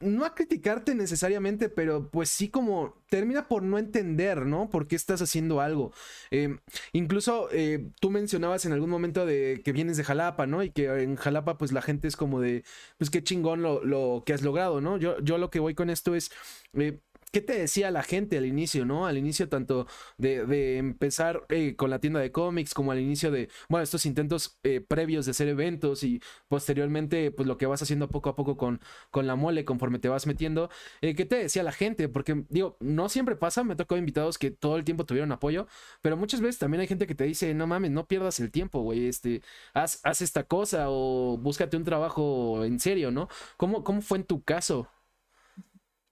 no a criticarte necesariamente, pero pues sí como termina por no entender, ¿no? ¿Por qué estás haciendo algo? Em, incluso eh, tú mencionabas en algún momento de que vienes de Jalapa, ¿no? Y que en Jalapa pues la gente es como de, pues qué chingón lo, lo que has logrado, ¿no? Yo, yo lo que voy con esto es... ¿Qué te decía la gente al inicio, no? Al inicio tanto de, empezar eh, con la tienda de cómics como al inicio de, bueno, estos intentos eh, previos de hacer eventos y posteriormente, pues lo que vas haciendo poco a poco con, con la mole conforme te vas metiendo. Eh, ¿Qué te decía la gente? Porque, digo, no siempre pasa, me tocó invitados que todo el tiempo tuvieron apoyo, pero muchas veces también hay gente que te dice, no mames, no pierdas el tiempo, güey, este, haz, haz esta cosa o búscate un trabajo en serio, ¿no? ¿Cómo, cómo fue en tu caso?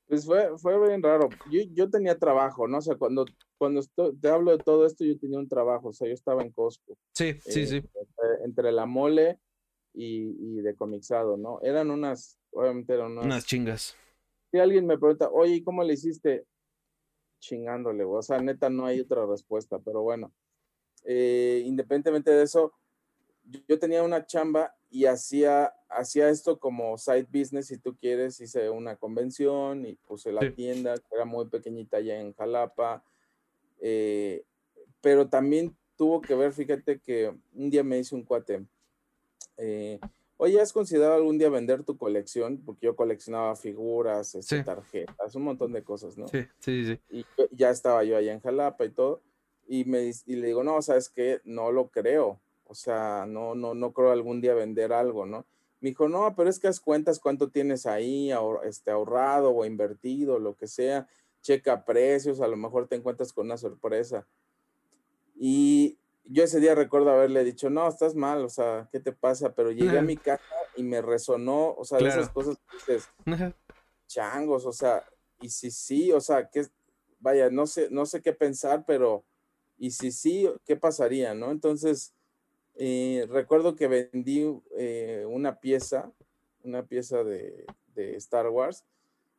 Pues fue, fue bien raro. Yo, yo tenía trabajo, ¿no? O sea, cuando, cuando te hablo de todo esto, yo tenía un trabajo, o sea, yo estaba en Costco. Sí, sí, sí. Entre, la mole y, y de comixado, ¿no? Eran unas, obviamente eran unas... Unas chingas. Si alguien me pregunta, oye, ¿cómo le hiciste? Chingándole, o sea, neta, no hay otra respuesta, pero bueno. Eh, independientemente de eso, yo tenía una chamba y hacía, hacía esto como side business, si tú quieres, hice una convención y puse la tienda, que era muy pequeñita allá en Jalapa, eh, pero también tuvo que ver, fíjate que un día me hice un cuate, eh, oye, ¿has considerado algún día vender tu colección? Porque yo coleccionaba figuras, este, tarjetas, un montón de cosas, ¿no? Sí, sí, sí. Y ya estaba yo allá en Jalapa y todo, y, me, y le digo, no, sabes que no lo creo, o sea, no, no, no creo algún día vender algo, ¿no? Me dijo, no, pero es que haz cuentas cuánto tienes ahí este, ahorrado o invertido, lo que sea, checa precios, a lo mejor te encuentras con una sorpresa. Y yo ese día recuerdo haberle dicho, no, estás mal, o sea, ¿qué te pasa? Pero llegué a mi casa y me resonó, o sea, de esas cosas que dices, changos, o sea, y si sí, o sea, que, vaya, no sé, no sé qué pensar, pero, y si sí, ¿qué pasaría, no? Entonces, eh, recuerdo que vendí eh, una pieza, una pieza de, Star Wars,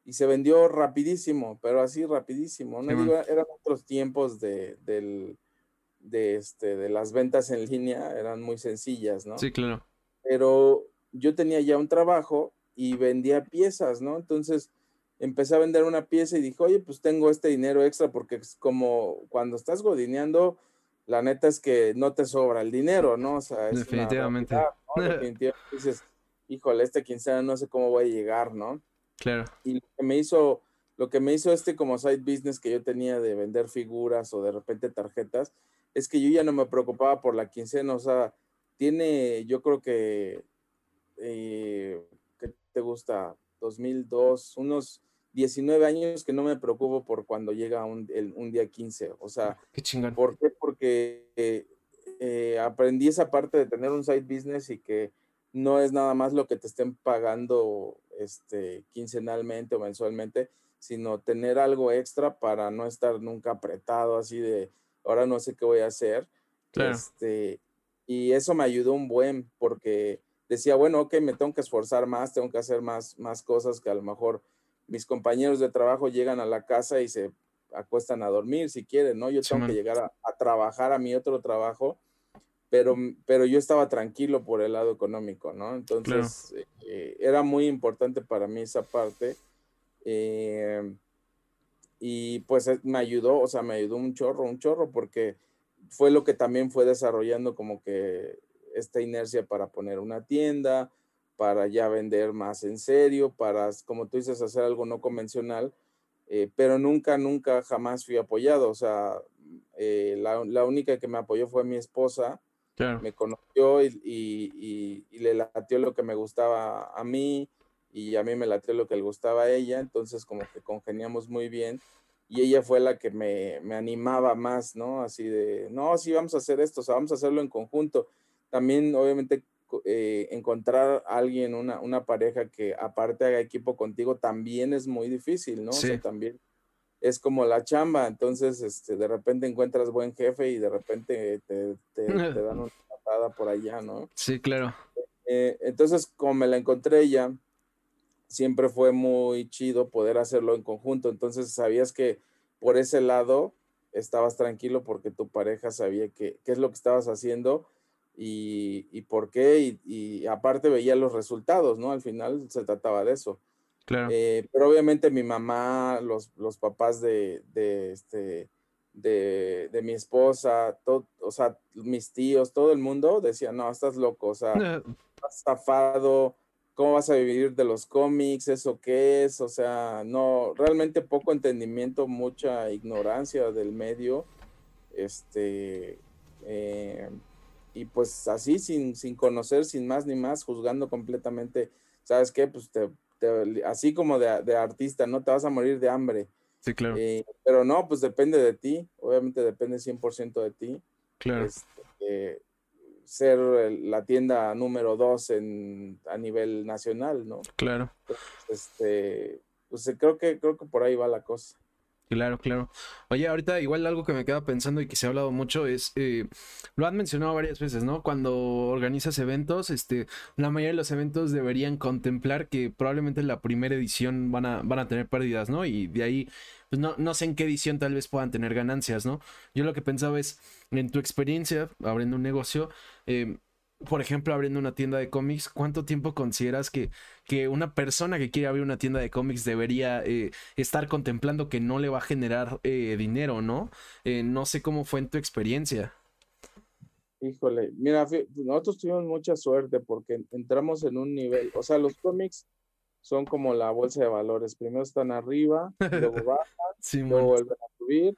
y se vendió rapidísimo, pero así rapidísimo. No digo, eran otros tiempos de, del, de, este, de las ventas en línea, eran muy sencillas, ¿no? Sí, claro. Pero yo tenía ya un trabajo y vendía piezas, ¿no? Entonces empecé a vender una pieza y dije, oye, pues tengo este dinero extra porque es como cuando estás godineando, la neta es que no te sobra el dinero, ¿no? O sea, es Definitivamente. Definitivamente dices, híjole, este quincena no sé cómo voy a llegar, ¿no? Claro. Y lo que me hizo, lo que me hizo este como side business que yo tenía de vender figuras o de repente tarjetas, es que yo ya no me preocupaba por la quincena, o sea, tiene, yo creo que, eh, ¿qué te gusta? 2002, unos 19 años que no me preocupo por cuando llega un, un día 15. O sea, qué chingón. ¿por qué? Porque eh, aprendí esa parte de tener un side business y que no es nada más lo que te estén pagando este, quincenalmente o mensualmente, sino tener algo extra para no estar nunca apretado así de, ahora no sé qué voy a hacer. Este, y eso me ayudó un buen porque decía, bueno, ok, me tengo que esforzar más, tengo que hacer más, más cosas que a lo mejor mis compañeros de trabajo llegan a la casa y se acuestan a dormir si quieren, ¿no? Yo tengo que llegar a, trabajar a mi otro trabajo, pero, pero yo estaba tranquilo por el lado económico, ¿no? Entonces, eh, era muy importante para mí esa parte. Eh, y pues eh, me ayudó, o sea, me ayudó un chorro, un chorro, porque fue lo que también fue desarrollando como que esta inercia para poner una tienda, para ya vender más en serio, para, como tú dices, hacer algo no convencional, eh, pero nunca, nunca, jamás fui apoyado. O sea, eh, la, única que me apoyó fue mi esposa. Me conoció y, le latió lo que me gustaba a mí y a mí me latió lo que le gustaba a ella. Entonces, como que congeniamos muy bien. Y ella fue la que me, me animaba más, ¿no? Así de, no, sí, vamos a hacer esto, o sea, vamos a hacerlo en conjunto. También, obviamente, eh, encontrar a alguien, una, una pareja que aparte haga equipo contigo, también es muy difícil, ¿no? O sea, también es como la chamba, entonces este, de repente encuentras buen jefe y de repente te, te, dan una patada por allá, ¿no? Sí, claro. Eh, entonces, como me la encontré ella, siempre fue muy chido poder hacerlo en conjunto, entonces sabías que por ese lado estabas tranquilo porque tu pareja sabía que, qué es lo que estabas haciendo y, y por qué, y, y, aparte veía los resultados, ¿no? Al final se trataba de eso. Claro. Eh, pero obviamente mi mamá, los, los papás de, de, este, de, de mi esposa, todo, o sea, mis tíos, todo el mundo decía, no, estás loco, o sea, estás zafado, ¿cómo vas a vivir de los cómics? ¿Eso qué es? O sea, no, realmente poco entendimiento, mucha ignorancia del medio, este, eh, y pues así, sin, sin conocer, sin más ni más, juzgando completamente, ¿sabes qué? Pues te, así como de, de, artista, ¿no? Te vas a morir de hambre. Sí, claro. Eh, pero no, pues depende de ti, obviamente depende 100% de ti. Claro. Este, ser la tienda número dos en, a nivel nacional, ¿no? Claro. este, pues creo que, creo que por ahí va la cosa. Claro, claro. Oye, ahorita igual algo que me queda pensando y que se ha hablado mucho es, eh, lo han mencionado varias veces, ¿no? Cuando organizas eventos, este, la mayoría de los eventos deberían contemplar que probablemente en la primera edición van a, van a tener pérdidas, ¿no? Y de ahí, pues no, no sé en qué edición tal vez puedan tener ganancias, ¿no? Yo lo que pensaba es, en tu experiencia abriendo un negocio, eh, por ejemplo, abriendo una tienda de cómics, ¿cuánto tiempo consideras que, que una persona que quiere abrir una tienda de cómics debería eh, estar contemplando que no le va a generar eh, dinero, ¿no? Eh, no sé cómo fue en tu experiencia. Híjole, mira, nosotros tuvimos mucha suerte porque entramos en un nivel, o sea, los cómics son como la bolsa de valores, primero están arriba, luego bajan, luego vuelven a subir.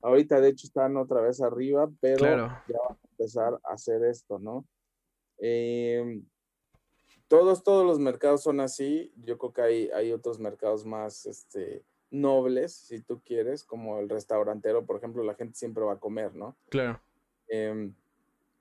Ahorita de hecho están otra vez arriba, pero ya van a empezar a hacer esto, ¿no? Em, todos, todos los mercados son así. Yo creo que hay, hay otros mercados más este, nobles, si tú quieres, como el restaurantero, por ejemplo, la gente siempre va a comer, ¿no? Claro. Em,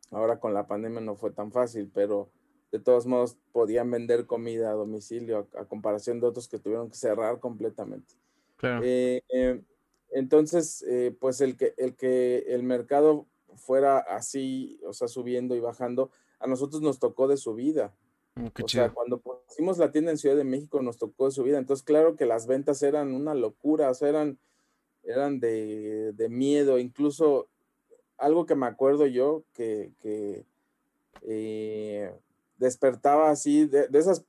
ahora con la pandemia no fue tan fácil, pero de todos modos podían vender comida a domicilio a, comparación de otros que tuvieron que cerrar completamente. Claro. Eh, em, entonces, eh, pues el que, el que el mercado fuera así, o sea, subiendo y bajando, a nosotros nos tocó de su vida. Mm, o sea, cuando pusimos la tienda en Ciudad de México nos tocó de su vida. Entonces, claro que las ventas eran una locura, o sea, eran, eran de, miedo. Incluso algo que me acuerdo yo que, eh, despertaba así, de, esas,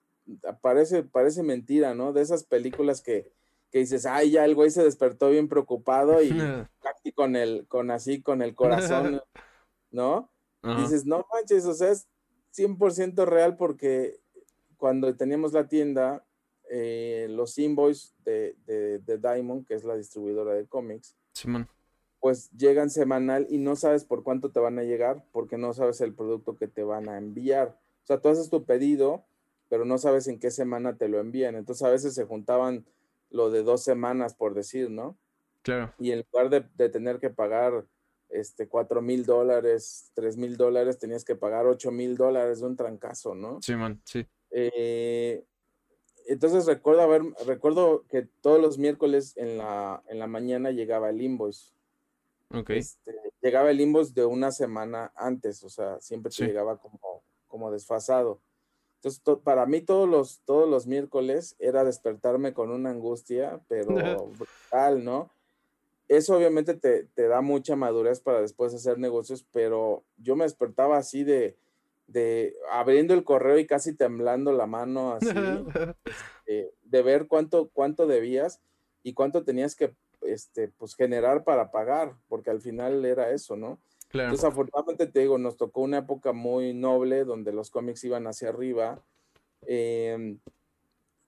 parece, parece mentira, ¿no? De esas películas que, que dices, ay, ya el güey se despertó bien preocupado y casi con el, con así, con el corazón, ¿no? Dices, no manches, o sea, es 100% real porque cuando teníamos la tienda, eh, los invoices de, de, Diamond, que es la distribuidora de cómics, pues llegan semanal y no sabes por cuánto te van a llegar porque no sabes el producto que te van a enviar. O sea, tú haces tu pedido, pero no sabes en qué semana te lo envían. Entonces a veces se juntaban lo de dos semanas, por decir, ¿no? Claro. Y en lugar de, de tener que pagar este, 4 mil dólares, 3 mil dólares, tenías que pagar 8 mil dólares de un trancazo, ¿no? Sí, man, sí. Eh, entonces recuerdo haber, recuerdo que todos los miércoles en la, en la mañana llegaba el invoice. Ok. Este, llegaba el invoice de una semana antes, o sea, siempre llegaba como, como desfasado. Entonces, para mí todos los, todos los miércoles era despertarme con una angustia, pero brutal, ¿no? Eso obviamente te, da mucha madurez para después hacer negocios, pero yo me despertaba así de, de abriendo el correo y casi temblando la mano así, este, de ver cuánto, cuánto debías y cuánto tenías que este, pues, generar para pagar, porque al final era eso, ¿no? Entonces, afortunadamente te digo, nos tocó una época muy noble donde los cómics iban hacia arriba em,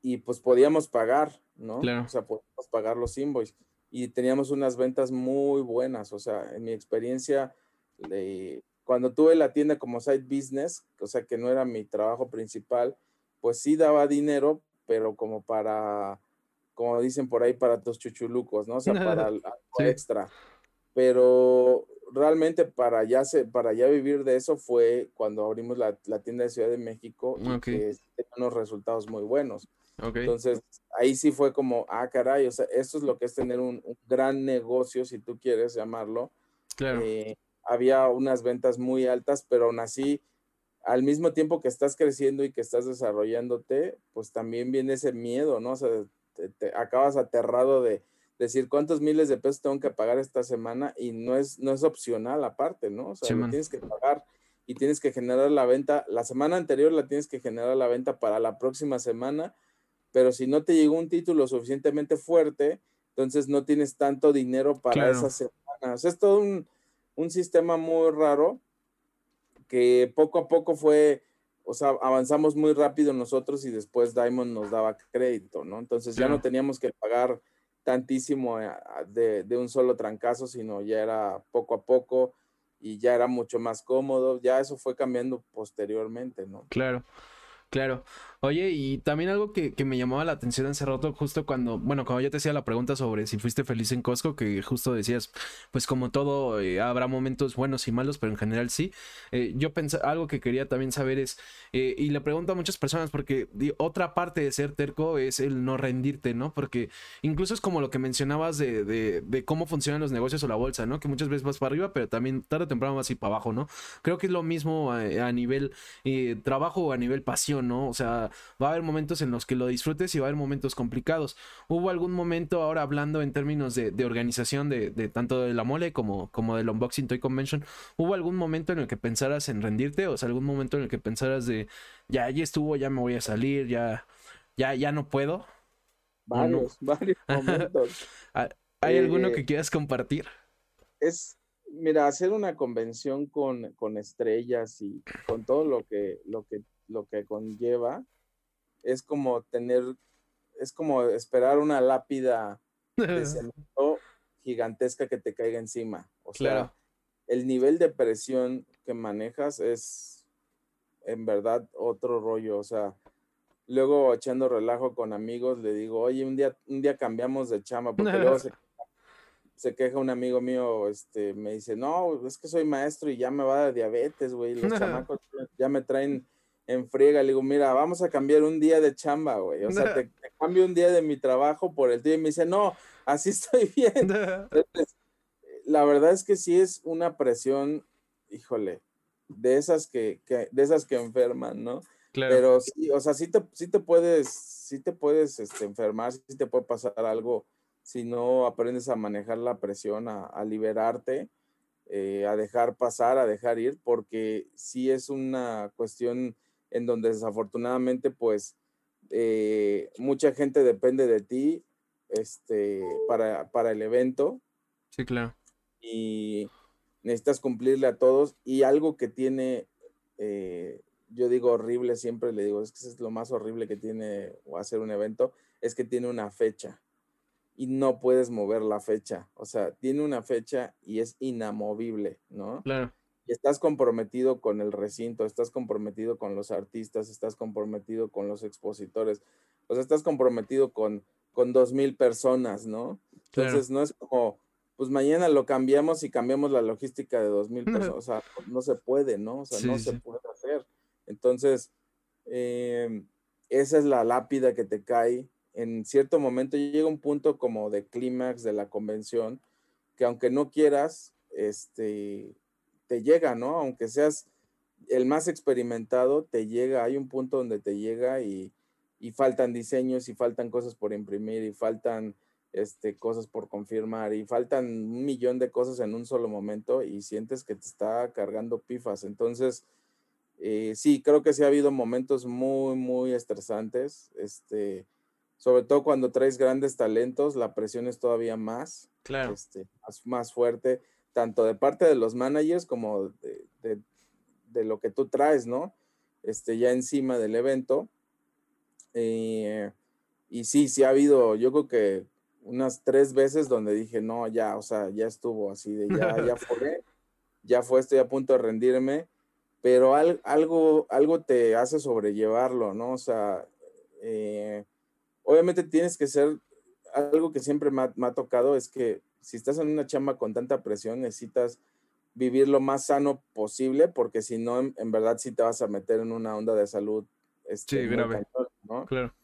y pues podíamos pagar, ¿no? O sea, podíamos pagar los invoices y teníamos unas ventas muy buenas. O sea, en mi experiencia, cuando tuve la tienda como side business, o sea, que no era mi trabajo principal, pues sí daba dinero, pero como para, como dicen por ahí, para tus chuchulucos, ¿no? O sea, para algo extra. Pero realmente para ya, se, para ya vivir de eso fue cuando abrimos la, tienda de Ciudad de México y que unos resultados muy buenos. Entonces, ahí sí fue como, ah, caray, o sea, esto es lo que es tener un, gran negocio, si tú quieres llamarlo. Claro. Eh, había unas ventas muy altas, pero aún así, al mismo tiempo que estás creciendo y que estás desarrollándote, pues también viene ese miedo, ¿no? O sea, te acabas aterrado de, decir cuántos miles de pesos tengo que pagar esta semana y no es, no es opcional aparte, ¿no? O sea, tienes que pagar y tienes que generar la venta. La semana anterior la tienes que generar la venta para la próxima semana, pero si no te llegó un título suficientemente fuerte, entonces no tienes tanto dinero para esa semana. O sea, es todo un, un sistema muy raro que poco a poco fue, o sea, avanzamos muy rápido nosotros y después Diamond nos daba crédito, ¿no? Entonces ya no teníamos que pagar tantísimo eh, de, de, un solo trancazo, sino ya era poco a poco y ya era mucho más cómodo. Ya eso fue cambiando posteriormente, ¿no? Claro. Claro. Oye, y también algo que, me llamaba la atención hace rato, justo cuando, bueno, cuando yo te hacía la pregunta sobre si fuiste feliz en Costco, que justo decías, pues como todo, eh, habrá momentos buenos y malos, pero en general sí. Eh, yo pensé, algo que quería también saber es, eh, y le pregunto a muchas personas, porque otra parte de ser terco es el no rendirte, ¿no? Porque incluso es como lo que mencionabas de, de, cómo funcionan los negocios o la bolsa, ¿no? Que muchas veces vas para arriba, pero también tarde o temprano vas y para abajo, ¿no? Creo que es lo mismo a, a nivel trabajo o a nivel pasión, ¿no? O sea, va a haber momentos en los que lo disfrutes y va a haber momentos complicados. ¿Hubo algún momento ahora hablando en términos de, organización de, tanto de la mole como, como del Unboxing Toy Convention? ¿Hubo algún momento en el que pensaras en rendirte? O sea, algún momento en el que pensaras de, ya, ya estuvo, ya me voy a salir, ya, ya, ya no puedo? Varios, varios momentos. ¿Hay alguno que eh, quieras compartir? Es, mira, hacer una convención con, con, estrellas y con todo lo que, lo que, lo que conlleva, es como tener, es como esperar una lápida de cemento gigantesca que te caiga encima. O sea, el nivel de presión que manejas es en verdad otro rollo. O sea, luego echando relajo con amigos, le digo, oye, un día, un día cambiamos de chama, porque luego se, queja un amigo mío, este, me dice, no, es que soy maestro y ya me va de diabetes, güey. Los chamacos ya me traen en friega. Le digo, mira, vamos a cambiar un día de chamba, güey. O sea, te, cambio un día de mi trabajo por el día. Y me dice, no, así estoy bien. la verdad es que sí es una presión, híjole, de esas que, de esas que enferman, ¿no? Claro. Pero sí, o sea, sí te, sí te puedes, sí te puedes este, enfermar, sí te puede pasar algo si no aprendes a manejar la presión, a, liberarte, eh, a dejar pasar, a dejar ir, porque sí es una cuestión en donde desafortunadamente pues eh, mucha gente depende de ti este, para, para el evento. Sí, claro. Y necesitas cumplirle a todos y algo que tiene, eh, yo digo horrible siempre, le digo, es que es lo más horrible que tiene hacer un evento, es que tiene una fecha y no puedes mover la fecha. O sea, tiene una fecha y es inamovible, ¿no? Claro estás comprometido con el recinto, estás comprometido con los artistas, estás comprometido con los expositores, o sea, estás comprometido con, con dos mil personas, ¿no? Entonces no es como, pues mañana lo cambiamos y cambiamos la logística de dos mil personas, o sea, no se puede, ¿no? O sea, no se puede hacer. Entonces, em, esa es la lápida que te cae. En cierto momento llega un punto como de clímax de la convención, que aunque no quieras, este, te llega, ¿no? Aunque seas el más experimentado, te llega, hay un punto donde te llega y, faltan diseños y faltan cosas por imprimir y faltan este, cosas por confirmar y faltan un millón de cosas en un solo momento y sientes que te está cargando pifas. Entonces, eh, sí, creo que sí ha habido momentos muy, muy estresantes. Este, sobre todo cuando traes grandes talentos, la presión es todavía más, claro. Este, más fuerte tanto de parte de los managers como de, lo que tú traes, ¿no? Este, ya encima del evento. Eh, y sí, sí ha habido, yo creo que unas tres veces donde dije, no, ya, o sea, ya estuvo así de ya, ya fue, ya fue, estoy a punto de rendirme, pero algo, algo te hace sobrellevarlo, ¿no? O sea, eh, obviamente tienes que ser, algo que siempre me ha tocado es que si estás en una chamba con tanta presión, necesitas vivir lo más sano posible, porque si no, en, verdad sí te vas a meter en una onda de salud. Este, sí, grave. Claro.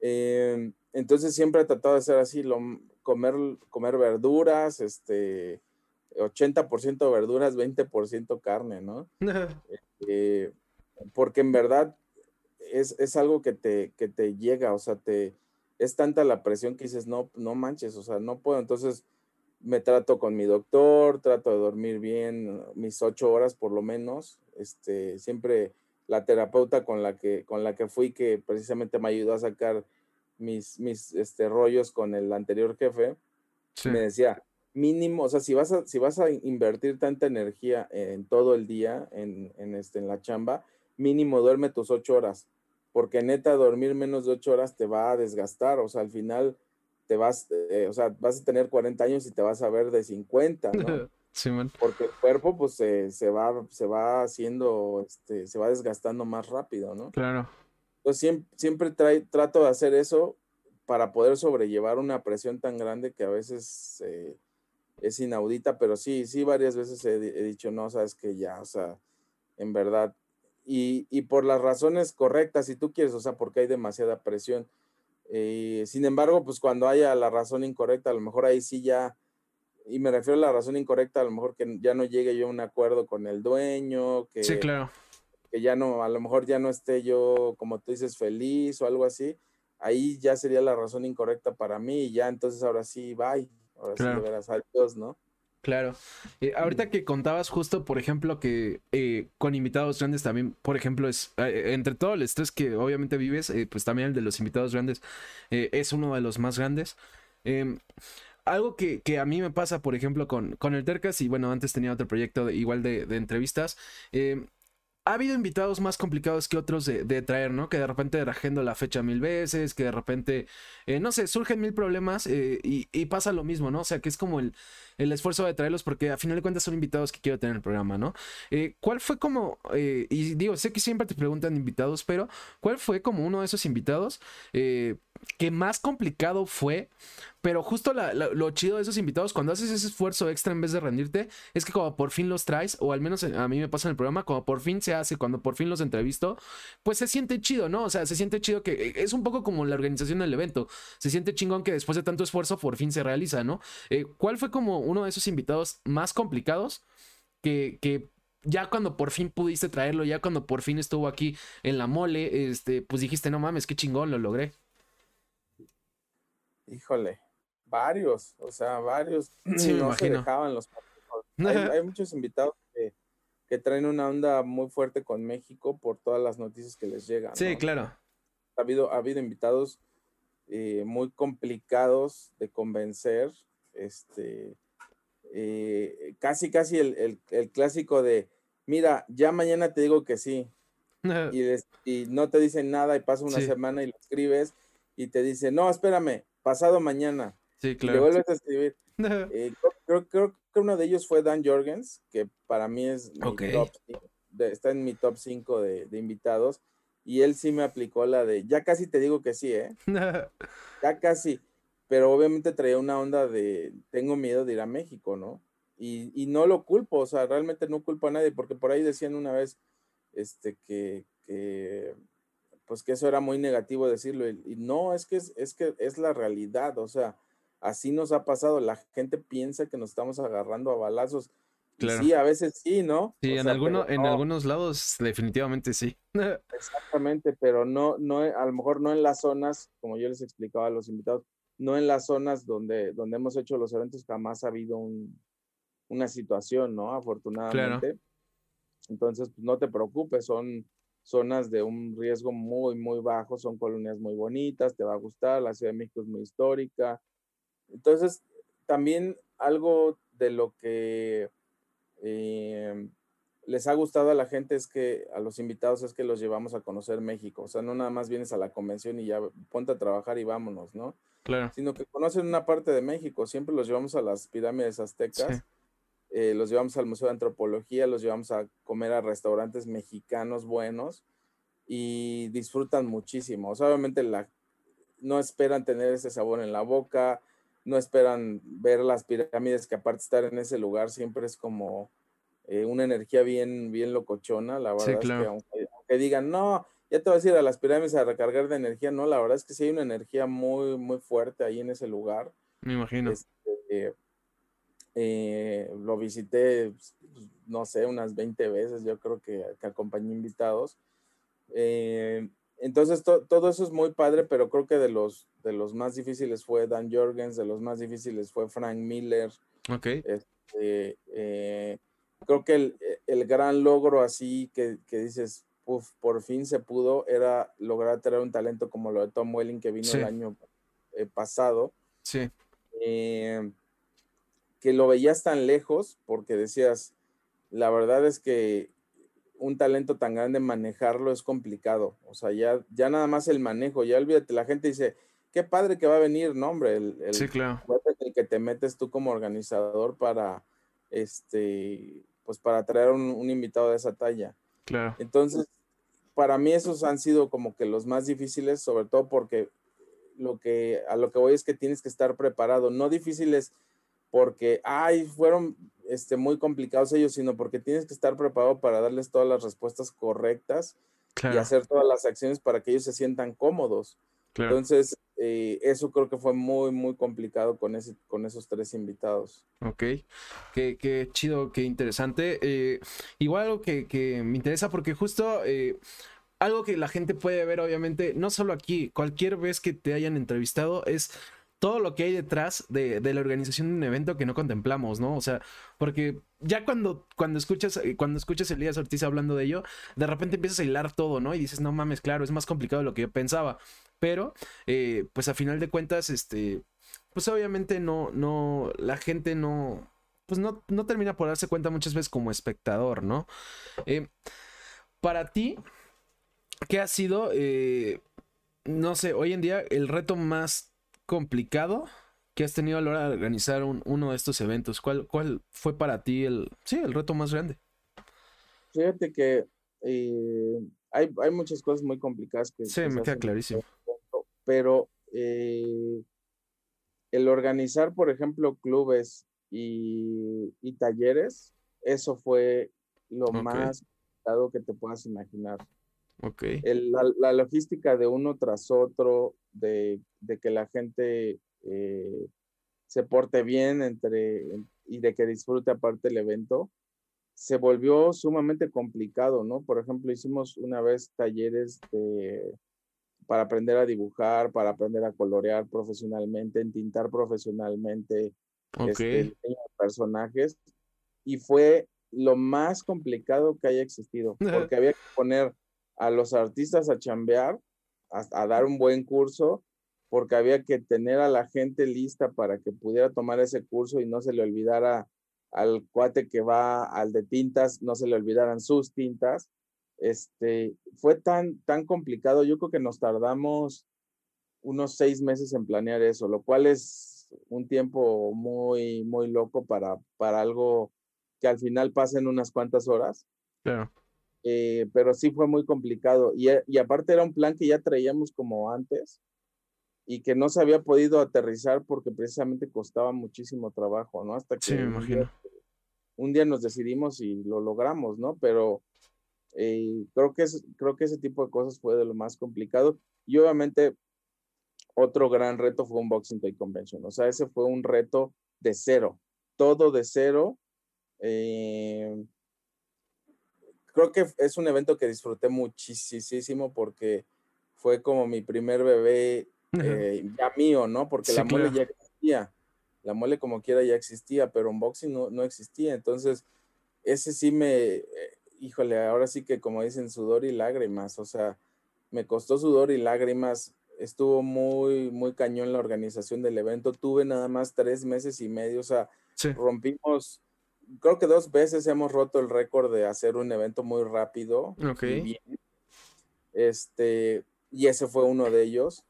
Em, entonces siempre he tratado de ser así, lo, comer, comer verduras, este, 80% verduras, 20% carne, ¿no? Eh, porque en verdad es, es, algo que te, que te llega, o sea, te, es tanta la presión que dices, no, no manches, o sea, no puedo. Entonces me trato con mi doctor, trato de dormir bien mis ocho horas por lo menos. Este, siempre la terapeuta con la que, con la que fui, que precisamente me ayudó a sacar mis, mis este, rollos con el anterior jefe, me decía, mínimo, o sea, si vas a, si vas a invertir tanta energía en todo el día en, en, este, en la chamba, mínimo duerme tus ocho horas, porque neta, dormir menos de ocho horas te va a desgastar, o sea, al final te vas, eh, o sea, vas a tener 40 años y te vas a ver de 50, ¿no? Sí, man. Porque el cuerpo, pues, se, va, se va haciendo, este, se va desgastando más rápido, ¿no? Claro. Entonces, siempre, siempre trato de hacer eso para poder sobrellevar una presión tan grande que a veces eh, es inaudita, pero sí, sí, varias veces he, dicho, no, sabes que ya, o sea, en verdad, y, y, por las razones correctas, si tú quieres, o sea, porque hay demasiada presión. Eh, sin embargo, pues cuando haya la razón incorrecta, a lo mejor ahí sí ya, y me refiero a la razón incorrecta, a lo mejor que ya no llegue yo a un acuerdo con el dueño, que, sí, claro. que ya no, a lo mejor ya no esté yo, como tú dices, feliz o algo así, ahí ya sería la razón incorrecta para mí y ya entonces ahora sí, bye, ahora sí de veras, adiós, ¿no? Claro. Eh, ahorita que contabas justo, por ejemplo, que eh, con invitados grandes también, por ejemplo, es eh, entre todo el estrés que obviamente vives, pues también el de los invitados grandes es uno de los más grandes. Em, algo que, que, a mí me pasa, por ejemplo, con, con el Tercas, y bueno, antes tenía otro proyecto igual de, de entrevistas, em, ha habido invitados más complicados que otros de, traer, ¿no? Que de repente agendo la fecha mil veces, que de repente, eh, no sé, surgen mil problemas eh, y, pasa lo mismo, ¿no? O sea, que es como el, el, esfuerzo de traerlos porque a final de cuentas son invitados que quiero tener en el programa, ¿no? Eh, ¿Cuál fue como, y digo, sé que siempre te preguntan invitados, pero ¿cuál fue como uno de esos invitados que más complicado fue pero justo lo chido de esos invitados, cuando haces ese esfuerzo extra en vez de rendirte, es que como por fin los traes, o al menos a mí me pasa en el programa, como por fin se hace, cuando por fin los entrevisto, pues se siente chido, ¿no? O sea, se siente chido que eh, es un poco como la organización del evento. Se siente chingón que después de tanto esfuerzo por fin se realiza, ¿no? Eh, ¿Cuál fue como uno de esos invitados más complicados que, que ya cuando por fin pudiste traerlo, ya cuando por fin estuvo aquí en la mole, este, pues dijiste, no mames, qué chingón, lo logré. Híjole, varios, o sea, varios sí, no se dejaban los hay, muchos invitados que, que, traen una onda muy fuerte con México por todas las noticias que les llegan. Sí, claro. Ha habido, ha habido invitados eh, muy complicados de convencer, este, eh, casi, casi el, el, clásico de, mira, ya mañana te digo que sí, y, y, no te dicen nada y pasa una semana y lo escribes y te dice, no, espérame, pasado mañana. Sí, claro. Le vuelves a escribir. Eh, creo, creo, que uno de ellos fue Dan Jorgens, que para mí es mi top, está en mi top 5 de, de, invitados. Y él sí me aplicó la de, ya casi te digo que sí, ¿eh? ya casi. Pero obviamente traía una onda de, tengo miedo de ir a México, ¿no? Y, y, no lo culpo, o sea, realmente no culpo a nadie, porque por ahí decían una vez, este, que, que pues que eso era muy negativo decirlo. Y, y no, es que es, es que es la realidad, o sea, así nos ha pasado. La gente piensa que nos estamos agarrando a balazos. Sí, a veces sí, ¿no? Sí, en, en algunos lados definitivamente sí. Exactamente, pero no, no, a lo mejor no en las zonas, como yo les explicaba a los invitados, no en las zonas donde, donde hemos hecho los eventos jamás ha habido una situación, ¿no? Afortunadamente. Entonces, pues, no te preocupes, son zonas de un riesgo muy, muy bajo, son colonias muy bonitas, te va a gustar, la Ciudad de México es muy histórica, entonces, también algo de lo que eh, les ha gustado a la gente es que, a los invitados, es que los llevamos a conocer México. O sea, no nada más vienes a la convención y ya ponte a trabajar y vámonos, ¿no? Claro. Sino que conocen una parte de México. Siempre los llevamos a las pirámides aztecas. Eh, los llevamos al Museo de Antropología, los llevamos a comer a restaurantes mexicanos buenos y disfrutan muchísimo. O sea, obviamente la, no esperan tener ese sabor en la boca, no esperan ver las pirámides, que aparte estar en ese lugar siempre es como eh, una energía bien, bien locochona, la verdad es que aunque, digan, no, ya te vas a ir a las pirámides a recargar de energía, no, la verdad es que sí hay una energía muy, muy fuerte ahí en ese lugar. Me imagino. Este, eh, lo visité, pues, no sé, unas 20 veces, yo creo que, que acompañé invitados. Eh, entonces, todo eso es muy padre, pero creo que de los, de los más difíciles fue Dan Jorgens, de los más difíciles fue Frank Miller. Ok. Este, eh, creo que el, gran logro así que, dices, uf, por fin se pudo, era lograr tener un talento como lo de Tom Welling que vino el año eh, pasado. Sí. Eh, que lo veías tan lejos porque decías, la verdad es que un talento tan grande manejarlo es complicado. O sea, ya, ya nada más el manejo, ya olvídate, la gente dice, qué padre que va a venir, no, hombre, el, el, sí, claro. el que te metes tú como organizador para, este, pues para traer un, un invitado de esa talla. Claro. Entonces, para mí esos han sido como que los más difíciles, sobre todo porque lo que, a lo que voy es que tienes que estar preparado, no difíciles porque, ay, fueron este, muy complicados ellos, sino porque tienes que estar preparado para darles todas las respuestas correctas y hacer todas las acciones para que ellos se sientan cómodos. Entonces, eh, eso creo que fue muy, muy complicado con, ese, con esos tres invitados. Ok, qué, qué chido, qué interesante. Eh, igual algo que, que, me interesa porque justo... Eh, algo que la gente puede ver, obviamente, no solo aquí, cualquier vez que te hayan entrevistado, es todo lo que hay detrás de, la organización de un evento que no contemplamos, ¿no? O sea, porque ya cuando, cuando escuchas, eh, cuando escuchas a Elías Ortiz hablando de ello, de repente empiezas a hilar todo, ¿no? Y dices, no mames, claro, es más complicado de lo que yo pensaba. Pero, eh, pues a final de cuentas, este, pues obviamente no, no, la gente no, pues no, no termina por darse cuenta muchas veces como espectador, ¿no? Eh, para ti, ¿qué ha sido, no sé, hoy en día el reto más complicado que has tenido a la hora de organizar uno de estos eventos? ¿Cuál, ¿Cuál fue para ti el, sí, el reto más grande? Fíjate que eh, hay, hay, muchas cosas muy complicadas que... Sí, me queda clarísimo. Pero eh, el organizar, por ejemplo, clubes y, talleres, eso fue lo más complicado que te puedas imaginar. Okay. la, logística de uno tras otro, de, que la gente eh, se porte bien entre, y de que disfrute aparte el evento, se volvió sumamente complicado, ¿no? Por ejemplo, hicimos una vez talleres para aprender a dibujar, para aprender a colorear profesionalmente, entintar profesionalmente este, personajes, y fue lo más complicado que haya existido, porque había que poner a los artistas a chambear, a, dar un buen curso, porque había que tener a la gente lista para que pudiera tomar ese curso y no se le olvidara al cuate que va al de tintas, no se le olvidaran sus tintas. Este, fue tan, tan complicado, yo creo que nos tardamos unos seis meses en planear eso, lo cual es un tiempo muy, muy loco para, para algo que al final pasa en unas cuantas horas. Eh, pero sí fue muy complicado. Y, eh, y, aparte era un plan que ya traíamos como antes y que no se había podido aterrizar porque precisamente costaba muchísimo trabajo, ¿no? Hasta que sí, me imagino. Un, día, nos decidimos y lo logramos, ¿no? Pero eh, creo, que es, creo que ese tipo de cosas fue de lo más complicado. Y obviamente otro gran reto fue un Boxing Day Convention. O sea, ese fue un reto de cero, todo de cero. Eh, creo que es un evento que disfruté muchísimo porque fue como mi primer bebé eh, ya mío, ¿no? Porque la mole ya existía. La mole como quiera ya existía, pero unboxing no, no existía. Entonces, ese sí me, eh, híjole, ahora sí que como dicen, sudor y lágrimas. O sea, me costó sudor y lágrimas. Estuvo muy, muy cañón la organización del evento. Tuve nada más tres meses y medio. O sea, rompimos creo que dos veces hemos roto el récord de hacer un evento muy rápido. Y Este, y ese fue uno de ellos.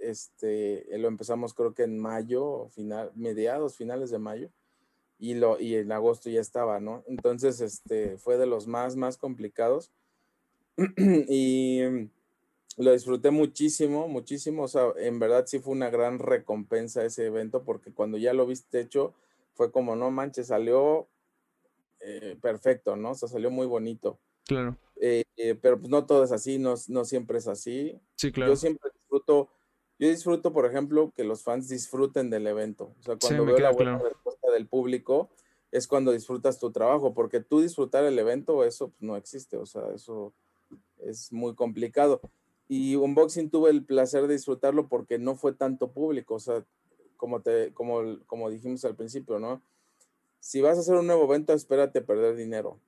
Este, lo empezamos creo que en mayo, final, mediados, finales de mayo. Y, lo, y en agosto ya estaba, ¿no? Entonces, este, fue de los más, más complicados. y lo disfruté muchísimo, muchísimo. O sea, en verdad sí fue una gran recompensa ese evento porque cuando ya lo viste hecho, fue como, no manches, salió eh, perfecto, ¿no? O sea, salió muy bonito. Claro. Eh, eh, pero pues no todo es así, no, no siempre es así. Sí, claro. Yo siempre disfruto, yo disfruto, por ejemplo, que los fans disfruten del evento. O sea, cuando veo la buena respuesta del público, es cuando disfrutas tu trabajo, porque tú disfrutar el evento, eso pues, no existe, o sea, eso es muy complicado. Y unboxing tuve el placer de disfrutarlo porque no fue tanto público, o sea, como, te, como, como dijimos al principio, ¿no? Si vas a hacer un nuevo evento, espérate perder dinero.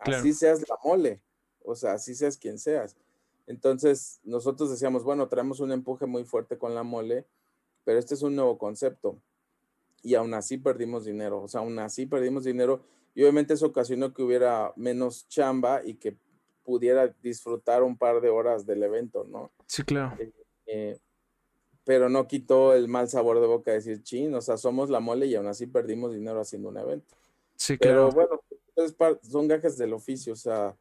Así seas la mole, o sea, así seas quien seas. Entonces, nosotros decíamos, bueno, traemos un empuje muy fuerte con la mole, pero este es un nuevo concepto y aún así perdimos dinero, o sea, aún así perdimos dinero y obviamente eso ocasionó que hubiera menos chamba y que pudiera disfrutar un par de horas del evento, ¿no? Sí, claro. Eh, eh, pero no quitó el mal sabor de boca de decir, chin, o sea, somos la mole y aún así perdimos dinero haciendo un evento. Sí, claro. Pero bueno, son gajes del oficio, o sea,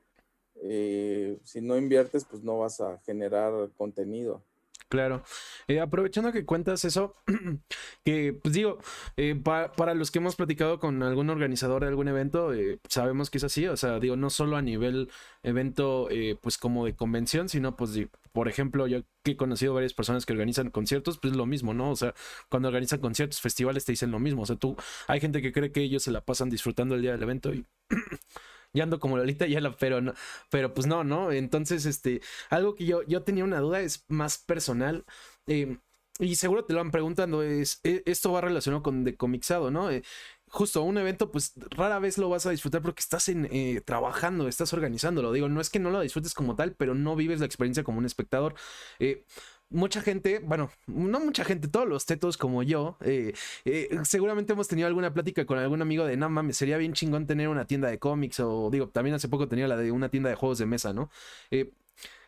eh, si no inviertes, pues no vas a generar contenido. Claro. Eh, aprovechando que cuentas eso, que pues digo, eh, para los que hemos platicado con algún organizador de algún evento, eh, sabemos que es así, o sea, digo, no solo a nivel evento, pues como de convención, sino pues, por ejemplo, yo que he conocido varias personas que organizan conciertos, pues lo mismo, ¿no? O sea, cuando organizan conciertos, festivales, te dicen lo mismo, o sea, tú, hay gente que cree que ellos se la pasan disfrutando el día del evento y ya ando como Lolita la pero no, pero pues no, ¿no? Entonces, este, algo que yo, yo tenía una duda es más personal. Em, y seguro te lo van preguntando, es, e, esto va relacionado con decomixado, ¿no? Eh, justo un evento, pues rara vez lo vas a disfrutar porque estás en, eh, trabajando, estás organizándolo. Digo, no es que no lo disfrutes como tal, pero no vives la experiencia como un espectador. Eh, mucha gente, bueno, no mucha gente, todos los tetos como yo, eh, eh, seguramente hemos tenido alguna plática con algún amigo de, no mames, sería bien chingón tener una tienda de cómics o digo, también hace poco tenía la de una tienda de juegos de mesa, ¿no? Eh,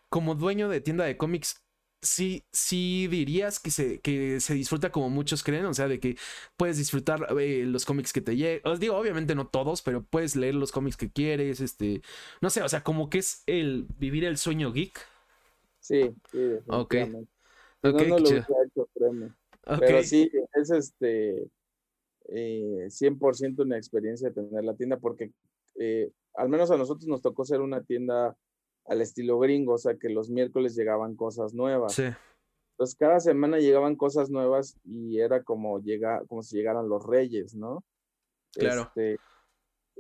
como dueño de tienda de cómics, sí, sí dirías que se, que se disfruta como muchos creen, o sea, de que puedes disfrutar los cómics que te llegan. Os digo, obviamente no todos, pero puedes leer los cómics que quieres, este, no sé, o sea, como que es el vivir el sueño geek. Sí, sí. Ok. no, no lo hecho, Pero sí, es este eh, 100% una experiencia tener la tienda porque eh, al menos a nosotros nos tocó ser una tienda al estilo gringo, o sea que los miércoles llegaban cosas nuevas. Sí. Entonces cada semana llegaban cosas nuevas y era como llega, como si llegaran los reyes, ¿no? Claro. Este,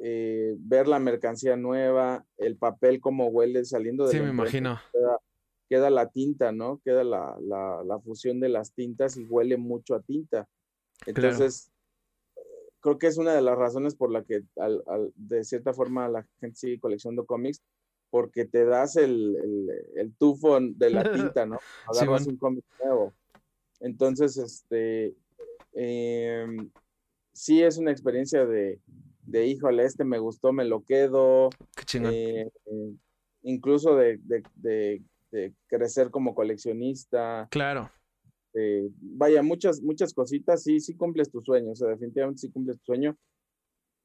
eh, ver la mercancía nueva, el papel como huele saliendo de Sí, me imagino queda la tinta, ¿no? Queda la, fusión de las tintas y huele mucho a tinta. Entonces, creo que es una de las razones por la que de cierta forma la gente sigue coleccionando cómics, porque te das el, tufo de la tinta, ¿no? Agarras un cómic nuevo. Entonces, este, em, sí es una experiencia de, de, híjole, este me gustó, me lo quedo. Qué eh, incluso de, de crecer como coleccionista. Claro. Eh, vaya, muchas, muchas cositas, sí, sí cumples tu sueño, o sea, definitivamente sí cumples tu sueño.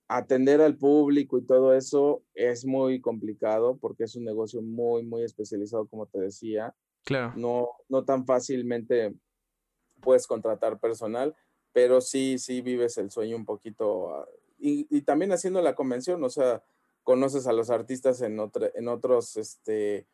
Atender al público y todo eso es muy complicado porque es un negocio muy, muy especializado, como te decía. Claro. No, no tan fácilmente puedes contratar personal, pero sí, sí vives el sueño un poquito. Ah, y, y también haciendo la convención, o sea, conoces a los artistas en, otra, en otros, este,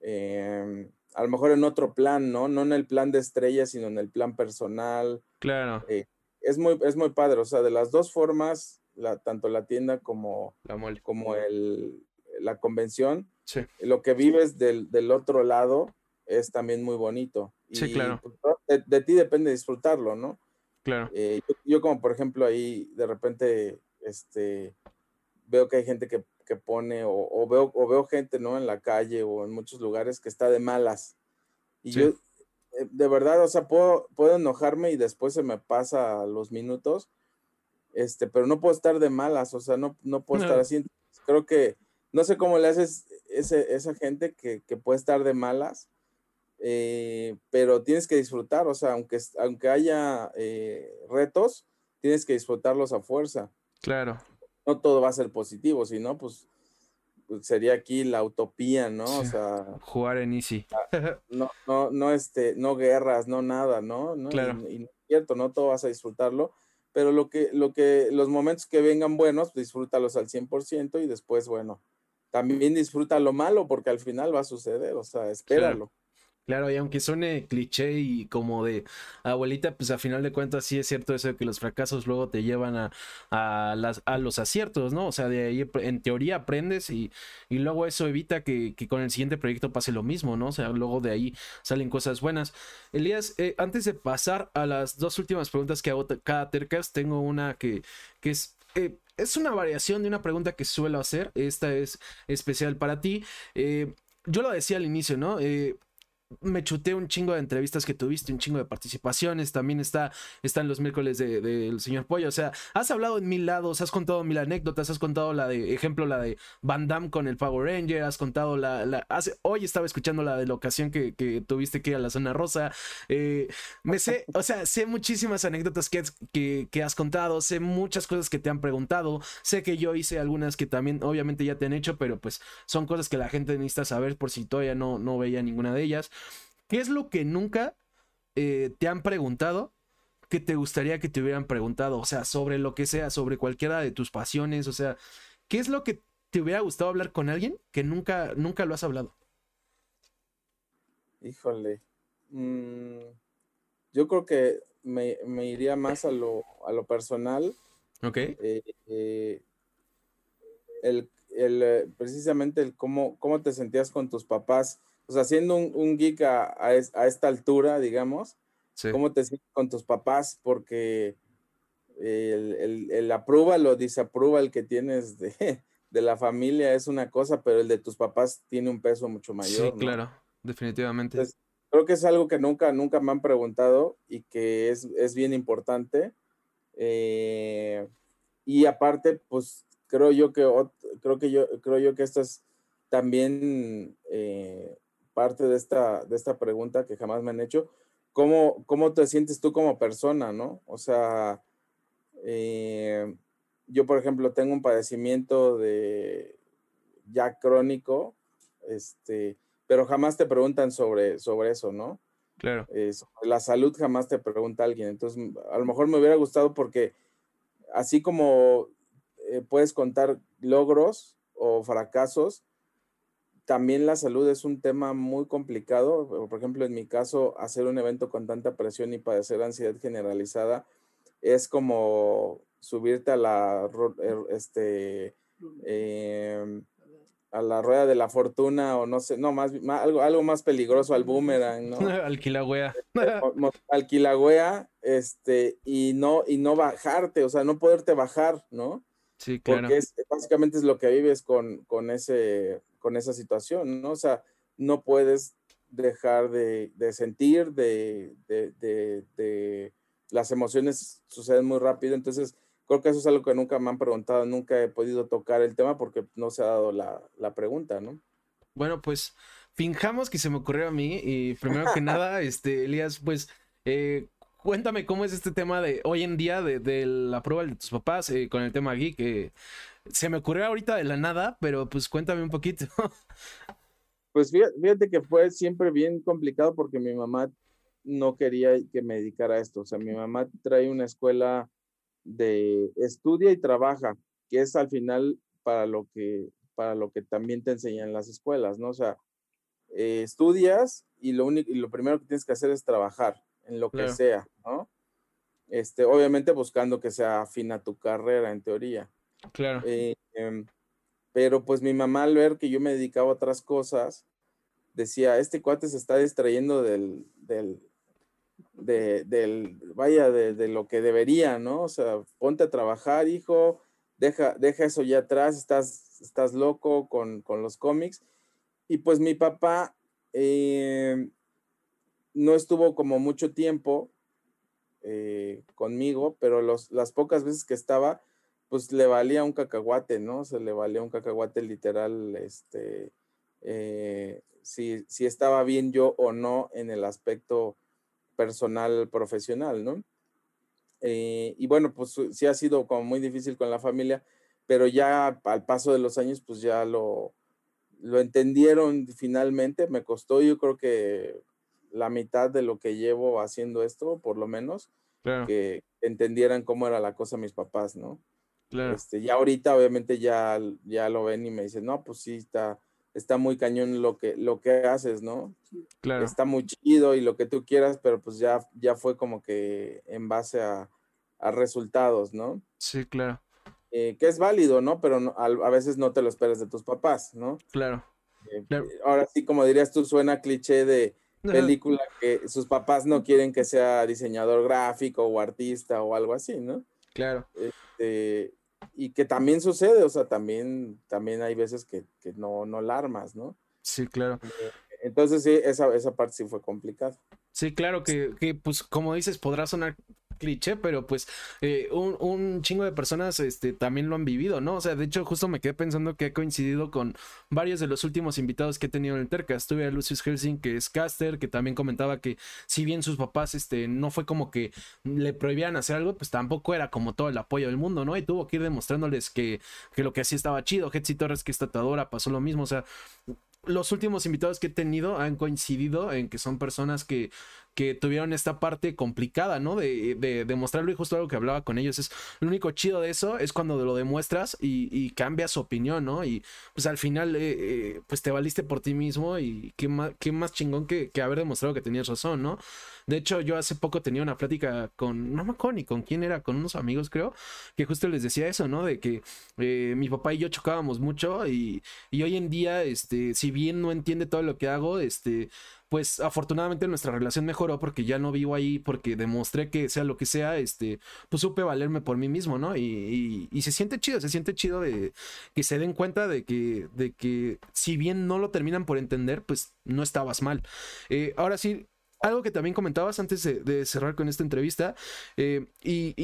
Em, a lo mejor en otro plan, ¿no? No en el plan de estrella, sino en el plan personal. Claro. Eh, es, muy, es muy padre, o sea, de las dos formas, la, tanto la tienda como, la como el, la convención, sí. lo que vives del, del, otro lado es también muy bonito. Sí, claro. Pues, de, ti depende disfrutarlo, ¿no? Claro. Eh, yo, yo, como por ejemplo ahí de repente, este, veo que hay gente que que pone o, veo, o veo gente, ¿no? En la calle o en muchos lugares que está de malas. Y yo, eh, de verdad, o sea, puedo, puedo enojarme y después se me pasa los minutos, este, pero no puedo estar de malas, o sea, no, no puedo estar así. Creo que, no sé cómo le haces ese, esa gente que, que puede estar de malas, eh, pero tienes que disfrutar, o sea, aunque, aunque haya eh, retos, tienes que disfrutarlos a fuerza. Claro no todo va a ser positivo, sino pues, pues, sería aquí la utopía, ¿no? O sea, jugar en easy. Ah, no, no, no, este, no guerras, no nada, ¿no? Claro. Y, y, cierto, no todo vas a disfrutarlo, pero lo que, lo que, los momentos que vengan buenos, disfrútalos al 100% y después, bueno, también disfruta lo malo porque al final va a suceder, o sea, espéralo. Claro, y aunque suene cliché y como de abuelita, pues a final de cuentas sí es cierto eso de que los fracasos luego te llevan a, a, las, a los aciertos, ¿no? O sea, de ahí en teoría aprendes y, y luego eso evita que, que, con el siguiente proyecto pase lo mismo, ¿no? O sea, luego de ahí salen cosas buenas. Elías, eh, antes de pasar a las dos últimas preguntas que hago cada tercas, tengo una que, que es... Eh, es una variación de una pregunta que suelo hacer. Esta es especial para ti. Eh, yo lo decía al inicio, ¿no? Me chuté un chingo de entrevistas que tuviste, un chingo de participaciones. También está, están los miércoles del de, señor Pollo. O sea, has hablado en mil lados, has contado mil anécdotas, has contado la de, ejemplo, la de Van Damme con el Power Ranger, has contado la. la hoy estaba escuchando la de la ocasión que, que tuviste que ir a la zona rosa. Eh, me sé, o sea, sé muchísimas anécdotas que, que, que, has contado, sé muchas cosas que te han preguntado. Sé que yo hice algunas que también, obviamente, ya te han hecho, pero pues son cosas que la gente necesita saber por si todavía no, no veía ninguna de ellas. ¿Qué es lo que nunca eh, te han preguntado que te gustaría que te hubieran preguntado? O sea, sobre lo que sea, sobre cualquiera de tus pasiones, o sea, ¿qué es lo que te hubiera gustado hablar con alguien que nunca, nunca lo has hablado? Híjole. Mm, yo creo que me, iría más a lo, a lo personal. Ok. Eh, eh, el, precisamente el cómo, cómo te sentías con tus papás o sea, siendo un, geek a, esta altura, digamos, ¿cómo te sientes con tus papás? Porque el, el, aprueba o disaprueba el que tienes de, la familia es una cosa, pero el de tus papás tiene un peso mucho mayor. Sí, claro, definitivamente. creo que es algo que nunca, nunca me han preguntado y que es, bien importante. Eh, y aparte, pues creo yo que creo que yo creo yo que esto es también eh, parte de esta, de esta pregunta que jamás me han hecho. ¿Cómo, cómo te sientes tú como persona, no? O sea, eh, yo, por ejemplo, tengo un padecimiento de ya crónico, este, pero jamás te preguntan sobre, sobre eso, ¿no? Claro. Eh, la salud jamás te pregunta alguien. Entonces, a lo mejor me hubiera gustado porque así como eh, puedes contar logros o fracasos, también la salud es un tema muy complicado. Por ejemplo, en mi caso, hacer un evento con tanta presión y padecer ansiedad generalizada es como subirte a la, er, este, em, a la rueda de la fortuna o no sé, no, más, algo, algo más peligroso al boomerang, ¿no? Alquilagüea. Alquilagüea, este, y no, y no bajarte, o sea, no poderte bajar, ¿no? Sí, claro. Porque es, básicamente es lo que vives con, con ese con esa situación, ¿no? O sea, no puedes dejar de, sentir, de, de, las emociones suceden muy rápido, entonces creo que eso es algo que nunca me han preguntado, nunca he podido tocar el tema porque no se ha dado la, pregunta, ¿no? Bueno, pues finjamos que se me ocurrió a mí y primero que nada, este, Elías, pues eh, cuéntame cómo es este tema de hoy en día de, la prueba de tus papás eh, con el tema geek. que se me ocurrió ahorita de la nada, pero pues cuéntame un poquito. Pues fíjate que fue siempre bien complicado porque mi mamá no quería que me dedicara a esto. O sea, mi mamá trae una escuela de estudia y trabaja, que es al final para lo que, para lo que también te enseñan las escuelas, ¿no? O sea, eh, estudias y lo, único, y lo primero que tienes que hacer es trabajar en lo que sea, ¿no? Este, obviamente buscando que sea afina tu carrera en teoría. Claro. Eh, em, pero pues mi mamá al ver que yo me dedicaba a otras cosas, decía, este cuate se está distrayendo del, del, del vaya, de, lo que debería, ¿no? O sea, ponte a trabajar, hijo, deja, deja eso ya atrás, estás, estás loco con, los cómics. Y pues mi papá em, no estuvo como mucho tiempo eh, conmigo, pero los, las pocas veces que estaba, pues le valía un cacahuate, ¿no? Se le valía un cacahuate literal, este, eh, si, si, estaba bien yo o no en el aspecto personal, profesional, ¿no? Eh, y bueno, pues sí ha sido como muy difícil con la familia, pero ya al paso de los años, pues ya lo, lo entendieron finalmente. Me costó, yo creo que la mitad de lo que llevo haciendo esto, por lo menos. que entendieran cómo era la cosa mis papás, ¿no? Claro. Este, ya ahorita obviamente ya, ya lo ven y me dicen, no, pues sí, está, está muy cañón lo que, lo que haces, ¿no? Claro. Está muy chido y lo que tú quieras, pero pues ya, ya fue como que en base a, a resultados, ¿no? Sí, claro. Eh, que es válido, ¿no? Pero a, a, veces no te lo esperas de tus papás, ¿no? Claro. Eh, claro. Ahora sí, como dirías tú, suena cliché de película que sus papás no quieren que sea diseñador gráfico o artista o algo así, ¿no? Claro. Este, y que también sucede, o sea, también, también hay veces que, que no, no la armas, ¿no? Sí, claro. Eh, entonces sí, esa, esa parte sí fue complicada. Sí, claro que, que, pues como dices, podrá sonar cliché, pero pues eh, un, un, chingo de personas este, también lo han vivido, ¿no? O sea, de hecho, justo me quedé pensando que he coincidido con varios de los últimos invitados que he tenido en el Terca. Estuve a Lucius Helsing, que es caster, que también comentaba que si bien sus papás este, no fue como que le prohibían hacer algo, pues tampoco era como todo el apoyo del mundo, ¿no? Y tuvo que ir demostrándoles que, que lo que hacía estaba chido. Hetzi Torres, que es tatuadora, pasó lo mismo, o sea, los últimos invitados que he tenido han coincidido en que son personas que, que tuvieron esta parte complicada, ¿no? De, de, y justo algo que hablaba con ellos es lo único chido de eso es cuando lo demuestras y, y cambia su opinión, ¿no? Y pues al final eh, eh, pues te valiste por ti mismo y qué más, qué más chingón que, que, haber demostrado que tenías razón, ¿no? De hecho yo hace poco tenía una plática con, no me acuerdo ni con quién era, con unos amigos creo, que justo les decía eso, ¿no? De que eh, mi papá y yo chocábamos mucho y, y hoy en día, este, si bien no entiende todo lo que hago, este, pues afortunadamente nuestra relación mejoró porque ya no vivo ahí, porque demostré que sea lo que sea, este, pues supe valerme por mí mismo, ¿no? Y, y, se siente chido, se siente chido de que se den cuenta de que, de que si bien no lo terminan por entender, pues no estabas mal. Eh, ahora sí, algo que también comentabas antes de, cerrar con esta entrevista, eh, y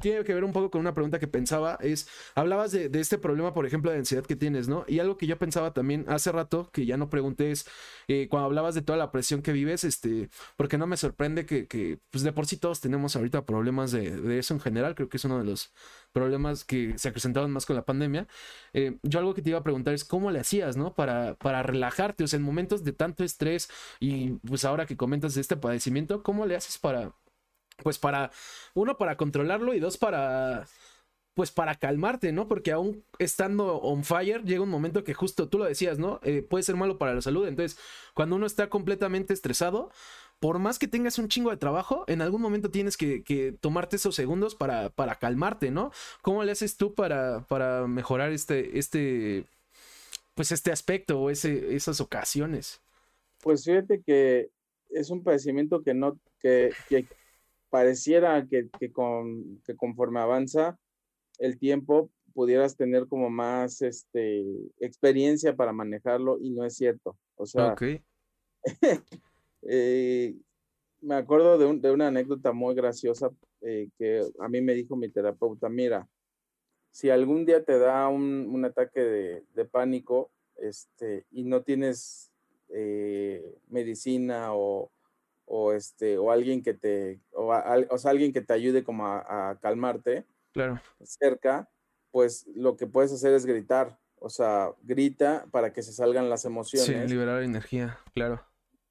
tiene que ver un poco con una pregunta que pensaba, es, hablabas de, este problema, por ejemplo, de ansiedad que tienes, ¿no? Y algo que yo pensaba también hace rato, que ya no pregunté, es, eh, cuando hablabas de toda la presión que vives, este, porque no me sorprende que, pues de por sí todos tenemos ahorita problemas de, de, eso en general, creo que es uno de los problemas que se acrecentaron más con la pandemia. Eh, yo algo que te iba a preguntar es, ¿cómo le hacías, ¿no? Para, para relajarte, o sea, en momentos de tanto estrés y pues ahora que comentas de este padecimiento, ¿cómo le haces para pues para, uno, para controlarlo y dos, para, pues para calmarte, ¿no? Porque aún estando on fire, llega un momento que justo tú lo decías, ¿no? Eh, puede ser malo para la salud. Entonces, cuando uno está completamente estresado, por más que tengas un chingo de trabajo, en algún momento tienes que, que tomarte esos segundos para, para, calmarte, ¿no? ¿Cómo le haces tú para, para mejorar este, este, pues este aspecto o ese, esas ocasiones? Pues fíjate que es un padecimiento que no, que, pareciera que, que, con, que conforme avanza el tiempo pudieras tener como más este, experiencia para manejarlo y no es cierto. O sea, okay. eh, me acuerdo de, un, de, una anécdota muy graciosa eh, que a mí me dijo mi terapeuta, mira, si algún día te da un, un ataque de, de, pánico este, y no tienes eh, medicina o, o este o alguien que te o, a, o sea, alguien que te ayude como a, a, calmarte claro. cerca pues lo que puedes hacer es gritar o sea grita para que se salgan las emociones. sí, liberar energía claro.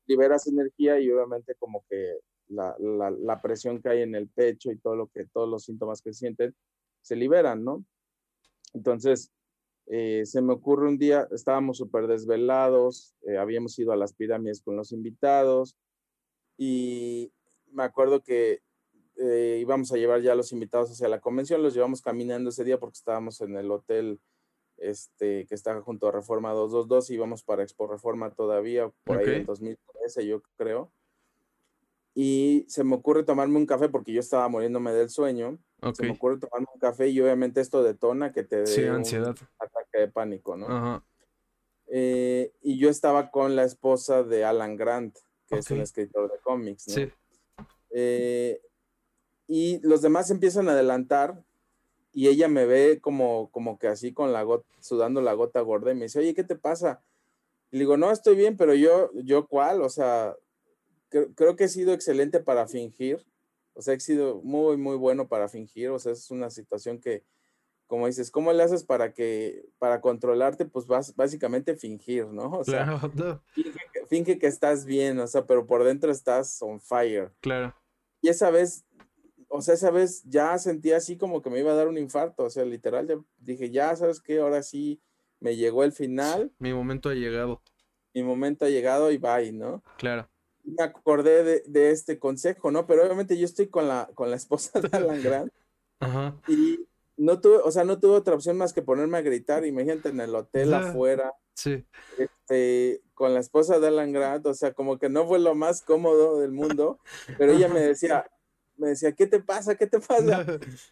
Liberas energía y obviamente como que la, la, la, presión que hay en el pecho y todo lo que todos los síntomas que sienten se liberan no entonces eh, se me ocurre un día estábamos súper desvelados eh, habíamos ido a las pirámides con los invitados y me acuerdo que eh, íbamos a llevar ya a los invitados hacia la convención, los llevamos caminando ese día porque estábamos en el hotel este, que está junto a Reforma 222 y íbamos para Expo Reforma todavía, por okay. ahí en 2013 yo creo. Y se me ocurre tomarme un café porque yo estaba muriéndome del sueño. Okay. Se me ocurre tomarme un café y obviamente esto detona que te dé sí, ansiedad. un ataque de pánico, ¿no? Ajá. Eh, y yo estaba con la esposa de Alan Grant que okay. es un escritor de cómics, ¿no? Sí. Eh, y los demás empiezan a adelantar y ella me ve como, como que así con la gota, sudando la gota gorda y me dice, oye, ¿qué te pasa? Y le digo, no, estoy bien, pero yo, yo cuál, o sea, creo, creo que he sido excelente para fingir, o sea, he sido muy, muy bueno para fingir, o sea, es una situación que, como dices, ¿cómo le haces para que, para controlarte? Pues vas, básicamente fingir, ¿no? O claro, sea, no. finge, finge, que estás bien, o sea, pero por dentro estás on fire. Claro. Y esa vez o sea, esa vez ya sentía así como que me iba a dar un infarto, o sea, literal, ya dije, ya sabes qué, ahora sí me llegó el final. Mi momento ha llegado. Mi momento ha llegado y bye, ¿no? Claro. Me acordé de, de este consejo, ¿no? Pero obviamente yo estoy con la, con la esposa de Alan Grant. Ajá. Y no tuve, o sea, no tuve otra opción más que ponerme a gritar, imagínate en el hotel afuera, Sí. este, con la esposa de Alan Grant, o sea, como que no fue lo más cómodo del mundo, pero ella me decía, me decía, ¿qué te pasa? ¿Qué te pasa?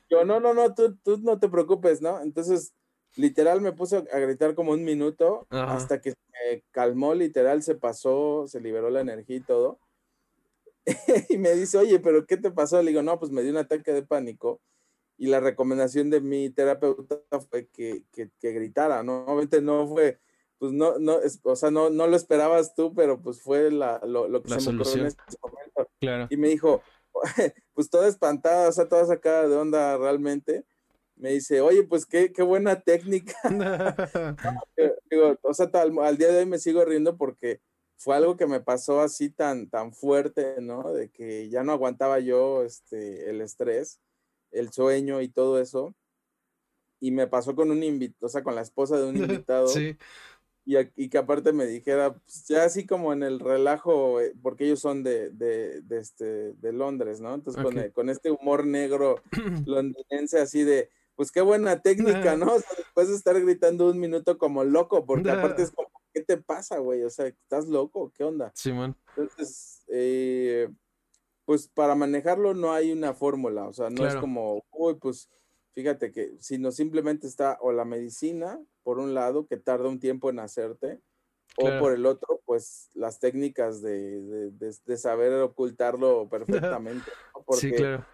Yo, no, no, no, tú, tú no te preocupes, ¿no? Entonces, literal me puse a gritar como un minuto Ajá. hasta que se calmó, literal, se pasó, se liberó la energía y todo. y me dice, oye, pero ¿qué te pasó? Le digo, no, pues me dio un ataque de pánico y la recomendación de mi terapeuta fue que, que, que gritara, ¿no? Obviamente no fue, pues no, no, es, o sea, no, no lo esperabas tú, pero pues fue la, lo, lo que La se me ocurrió en ese momento. Claro. Y me dijo, pues toda espantada, o sea, toda sacada de onda realmente. Me dice, oye, pues qué, qué buena técnica. Digo, o sea, tal- al día de hoy me sigo riendo porque fue algo que me pasó así tan, tan fuerte, ¿no? De que ya no aguantaba yo este, el estrés, el sueño y todo eso. Y me pasó con un invitado, o sea, con la esposa de un invitado. sí. Y, y que aparte me dijera, pues, ya así como en el relajo, eh, porque ellos son de, de, de este, de Londres, ¿no? Entonces con, con este humor negro londinense así de, pues qué buena técnica, ¿no? O sea, después de estar gritando un minuto como loco, porque aparte es como, ¿qué te pasa, güey? O sea, ¿estás loco? ¿Qué onda? Simón. Entonces, eh, pues para manejarlo no hay una fórmula, o sea, no es como, uy, pues fíjate que, sino simplemente está o la medicina, por un lado, que tarda un tiempo en hacerte, o por el otro, pues las técnicas de, de- de- de saber ocultarlo perfectamente, ¿no? Porque Sí, claro.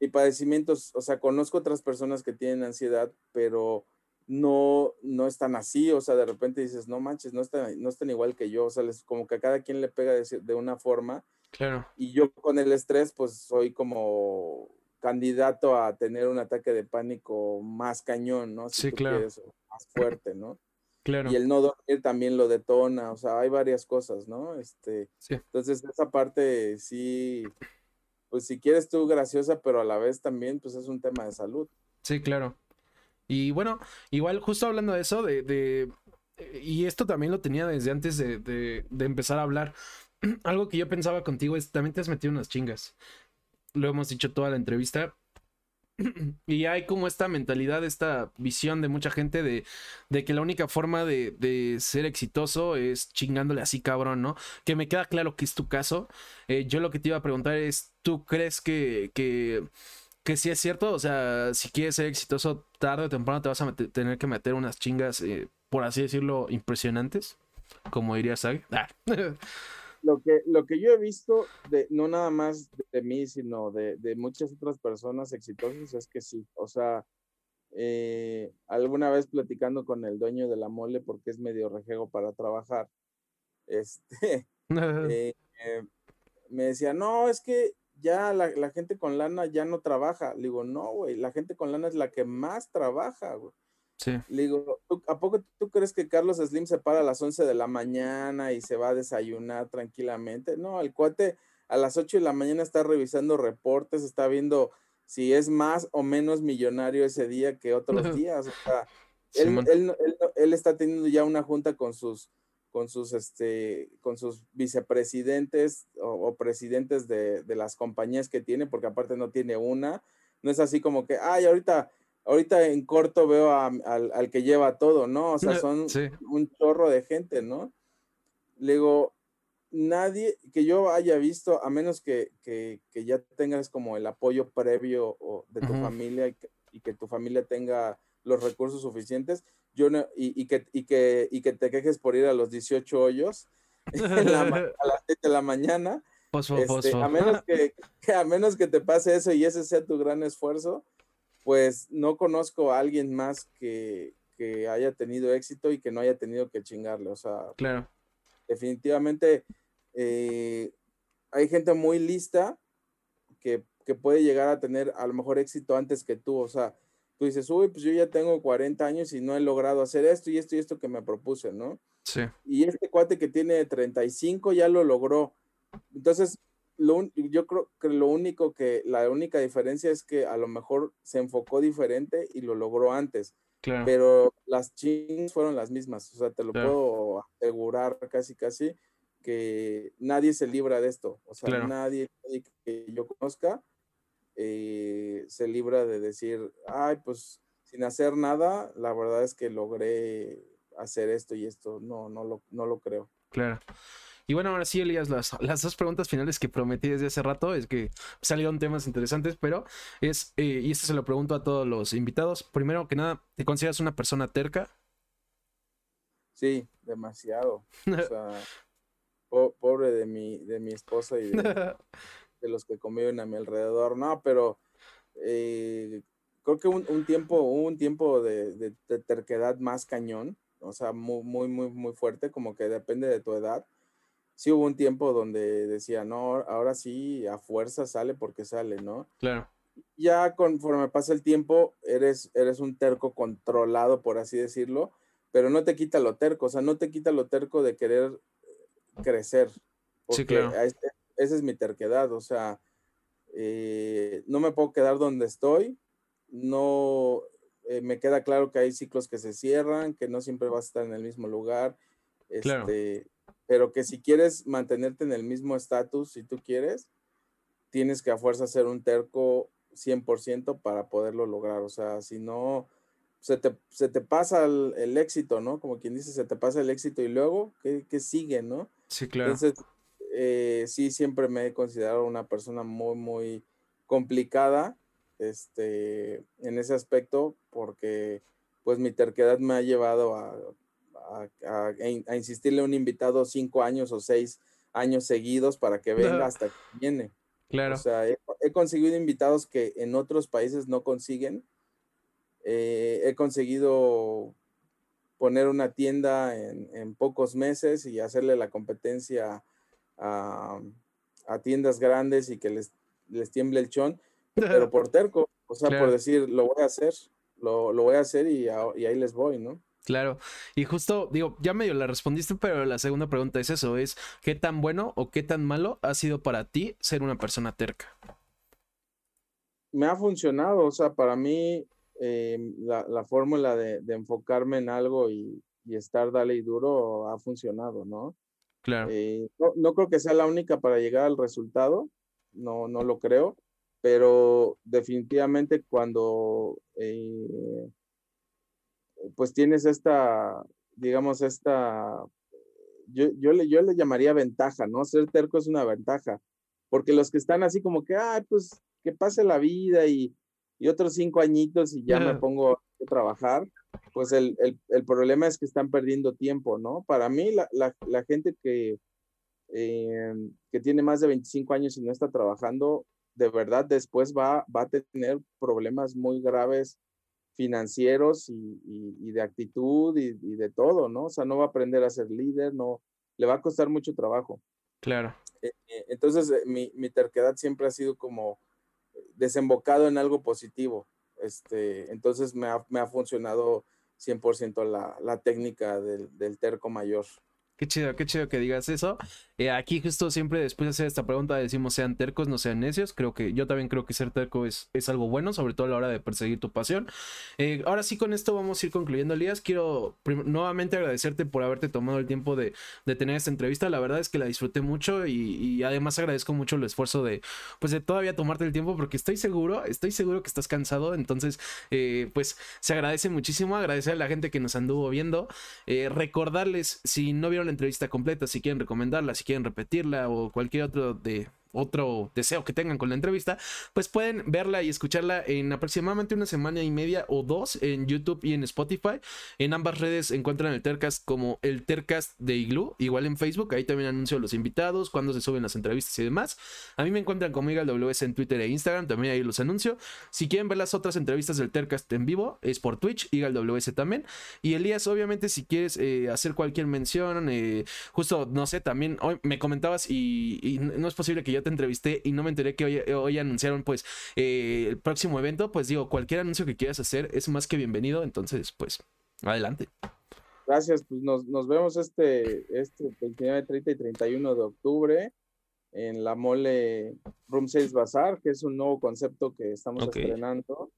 mi padecimiento, o sea, conozco otras personas que tienen ansiedad, pero no, no están así, o sea, de repente dices, no manches, no están, no están igual que yo, o sea, les, como que a cada quien le pega de, de una forma, Claro. y yo con el estrés, pues soy como candidato a tener un ataque de pánico más cañón, ¿no? Si Sí, tú claro. quieres, más fuerte, ¿no? Claro. Y el no dormir también lo detona, o sea, hay varias cosas, ¿no? Este, Sí. entonces esa parte sí, pues si quieres tú graciosa, pero a la vez también, pues es un tema de salud. Sí, claro. Y bueno, igual justo hablando de eso, de, de- eh, y esto también lo tenía desde antes de, de- de empezar a hablar. Algo que yo pensaba contigo es, también te has metido unas chingas. Lo hemos dicho toda la entrevista. Y hay como esta mentalidad, esta visión de mucha gente de, de que la única forma de, de ser exitoso es chingándole así cabrón, ¿no? Que me queda claro que es tu caso. Eh, yo lo que te iba a preguntar es, ¿tú crees que, que, que sí es cierto? O sea, si quieres ser exitoso, tarde o temprano te vas a mete- tener que meter unas chingas, eh, por así decirlo, impresionantes, como diría Sag. Ah. Lo que, lo que yo he visto, de, no nada más de mí, sino de, de muchas otras personas exitosas, es que sí, o sea, eh, alguna vez platicando con el dueño de la mole, porque es medio rejego para trabajar, este, eh, eh, me decía, no, es que ya la, la gente con lana ya no trabaja. Le digo, no, güey, la gente con lana es la que más trabaja, güey. Sí, Le digo, ¿tú- ¿a poco tú crees que Carlos Slim se para a las 11 de la mañana y se va a desayunar tranquilamente? No, el cuate a las 8 de la mañana está revisando reportes, está viendo si es más o menos millonario ese día que otros días. O sea, él, él él está teniendo ya una junta con sus con sus este con sus vicepresidentes o, o presidentes de, de las compañías que tiene, porque aparte no tiene una. No es así como que, ay, ahorita, ahorita en corto veo a- al, al que lleva todo, ¿no? O sea, son Sí. un chorro de gente, ¿no? Le digo, nadie que yo haya visto, a menos que, que, que ya tengas como el apoyo previo o de tu Ujú. familia y que, y que tu familia tenga los recursos suficientes, yo no, y, y que, y, que, y que te quejes por ir a los 18 hoyos la a las 7 de la mañana, este, a, menos que a menos que te pase eso y ese sea tu gran esfuerzo, pues no conozco a alguien más que, que haya tenido éxito y que no haya tenido que chingarle. O sea, Claro, definitivamente eh, hay gente muy lista que, que puede llegar a tener a lo mejor éxito antes que tú. O sea, tú dices, uy, pues yo ya tengo 40 años y no he logrado hacer esto y esto y esto que me propuse, ¿no? sí, y este cuate que tiene 35 ya lo logró. Entonces, yo creo que lo único que, la única diferencia es que a lo mejor se enfocó diferente y lo logró antes. Claro. Pero las chings fueron las mismas. O sea, te lo puedo asegurar casi, casi que nadie se libra de esto. O sea, nadie, que yo conozca eh, se libra de decir, ay, pues sin hacer nada, la verdad es que logré hacer esto y esto. No, no lo, no lo creo. Claro. Y bueno, ahora sí, Elías, las, las dos preguntas finales que prometí desde hace rato es que salieron temas interesantes, pero es, eh, y esto se lo pregunto a todos los invitados. Primero que nada, ¿te consideras una persona terca? Sí, demasiado. O sea, pobre de mi, de mi esposa y de, los que conviven a mi alrededor. No, pero eh, creo que un, tiempo, un tiempo de, de, terquedad más cañón, o sea, muy, muy, muy, muy fuerte, como que depende de tu edad sí hubo un tiempo donde decía, no, ahora sí, a fuerza sale porque sale, ¿no? Claro. Ya conforme pasa el tiempo, eres, eres un terco controlado, por así decirlo, pero no te quita lo terco, o sea, no te quita lo terco de querer crecer. sí, claro. esa es mi terquedad, o sea, eh, no me puedo quedar donde estoy, no eh, me queda claro que hay ciclos que se cierran, que no siempre vas a estar en el mismo lugar. claro. Pero que si quieres mantenerte en el mismo estatus, si tú quieres, tienes que a fuerza ser un terco 100% para poderlo lograr. O sea, si no, se te, se te pasa el, éxito, ¿no? Como quien dice, se te pasa el éxito y luego, ¿qué, qué sigue, no? Sí, claro. Entonces, eh, sí, siempre me he considerado una persona muy, muy complicada este, en ese aspecto porque pues mi terquedad me ha llevado a a, insistirle a un invitado cinco años o seis años seguidos para que venga hasta que viene. Claro. O sea, he, conseguido invitados que en otros países no consiguen. Eh, he conseguido poner una tienda en, pocos meses y hacerle la competencia a, tiendas grandes y que les, les tiemble el chón, pero por terco, o sea, por decir, lo voy a hacer, lo, voy a hacer y, y ahí les voy, ¿no? Claro, y justo digo, ya medio la respondiste, pero la segunda pregunta es eso, es ¿qué tan bueno o qué tan malo ha sido para ti ser una persona terca? Me ha funcionado, o sea, para mí eh, la, fórmula de, enfocarme en algo y, estar dale y duro ha funcionado, ¿no? Claro. Eh, no, creo que sea la única para llegar al resultado, no, no lo creo, pero definitivamente cuando... Eh, pues tienes esta, digamos, esta, yo, yo, le, yo le llamaría ventaja, ¿no? Ser terco es una ventaja, porque los que están así como que, ay, pues que pase la vida y, y otros cinco añitos y ya me pongo a trabajar, pues el, el, el, problema es que están perdiendo tiempo, ¿no? Para mí, la, la, la gente que, eh, que tiene más de 25 años y no está trabajando, de verdad después va, va a tener problemas muy graves financieros y, de actitud y, de todo, ¿no? O sea, no va a aprender a ser líder, no, le va a costar mucho trabajo. Claro. Eh, eh, entonces, eh, mi, terquedad siempre ha sido como desembocado en algo positivo. Este, entonces, me ha, me ha funcionado 100% la, la técnica del, del terco mayor. Qué chido, qué chido que digas eso. Eh, aquí justo siempre después de hacer esta pregunta decimos sean tercos, no sean necios. Creo que yo también creo que ser terco es, es algo bueno, sobre todo a la hora de perseguir tu pasión. Eh, ahora sí, con esto vamos a ir concluyendo, Elías. Quiero nuevamente agradecerte por haberte tomado el tiempo de, tener esta entrevista. La verdad es que la disfruté mucho y, además agradezco mucho el esfuerzo de, pues, de todavía tomarte el tiempo porque estoy seguro, estoy seguro que estás cansado. Entonces, eh, pues, se agradece muchísimo. Agradecer a la gente que nos anduvo viendo. recordarles, si no vieron entrevista completa, si quieren recomendarla, si quieren repetirla o cualquier otro de otro deseo que tengan con la entrevista, pues pueden verla y escucharla en aproximadamente una semana y media o dos en YouTube y en Spotify. En ambas redes encuentran el Tercast como el Tercast de Igloo, igual en Facebook, ahí también anuncio los invitados, cuando se suben las entrevistas y demás. A mí me encuentran como WS en Twitter e Instagram, también ahí los anuncio. Si quieren ver las otras entrevistas del Tercast en vivo, es por Twitch, WS también. Y Elías, obviamente, si quieres eh, hacer cualquier mención, eh, justo, no sé, también hoy me comentabas y no es posible que yo te entrevisté y no me enteré que hoy, anunciaron pues eh, el próximo evento, pues digo, cualquier anuncio que quieras hacer es más que bienvenido, entonces pues adelante. Gracias, pues nos, vemos este, este 29, 30 y 31 de octubre en la mole Room 6 Bazaar, que es un nuevo concepto que estamos estrenando.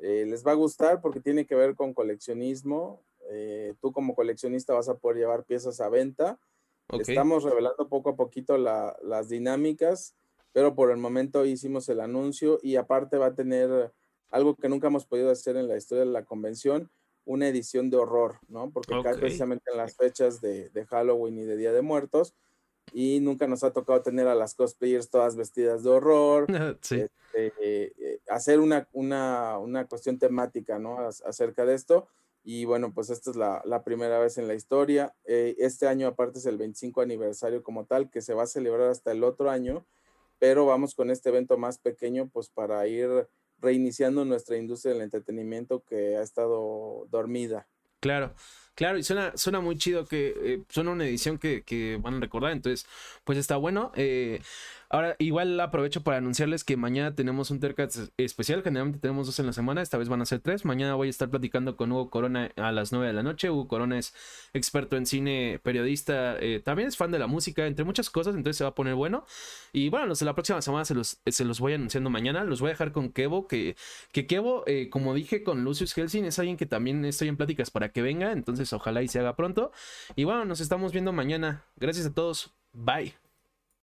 Eh, les va a gustar porque tiene que ver con coleccionismo. Eh, tú como coleccionista vas a poder llevar piezas a venta. Estamos revelando poco a poquito las dinámicas, pero por el momento hicimos el anuncio y aparte va a tener algo que nunca hemos podido hacer en la historia de la convención, una edición de horror, ¿no? Porque cae precisamente en las fechas de, de Halloween y de Día de Muertos y nunca nos ha tocado tener a las cosplayers todas vestidas de horror, este, eh, hacer una, una, una, cuestión temática, ¿no? acerca de esto. Y bueno, pues esta es la, la primera vez en la historia. Eh, este año aparte es el 25 aniversario como tal, que se va a celebrar hasta el otro año, pero vamos con este evento más pequeño, pues para ir reiniciando nuestra industria del entretenimiento que ha estado dormida. Claro. Claro, y suena, suena muy chido que eh, suena una edición que, que, van a recordar. Entonces, pues está bueno. Eh, Ahora, igual aprovecho para anunciarles que mañana tenemos un Tercat especial. Generalmente tenemos dos en la semana, esta vez van a ser tres. Mañana voy a estar platicando con Hugo Corona a las 9 de la noche. Hugo Corona es experto en cine, periodista, eh, también es fan de la música, entre muchas cosas, entonces se va a poner bueno. Y bueno, los la próxima semana se los, se los voy anunciando mañana. Los voy a dejar con Kevo, que, que Kevo, eh, como dije con Lucius Helsing, es alguien que también estoy en pláticas para que venga, entonces ojalá y se haga pronto. Y bueno, nos estamos viendo mañana. Gracias a todos. Bye.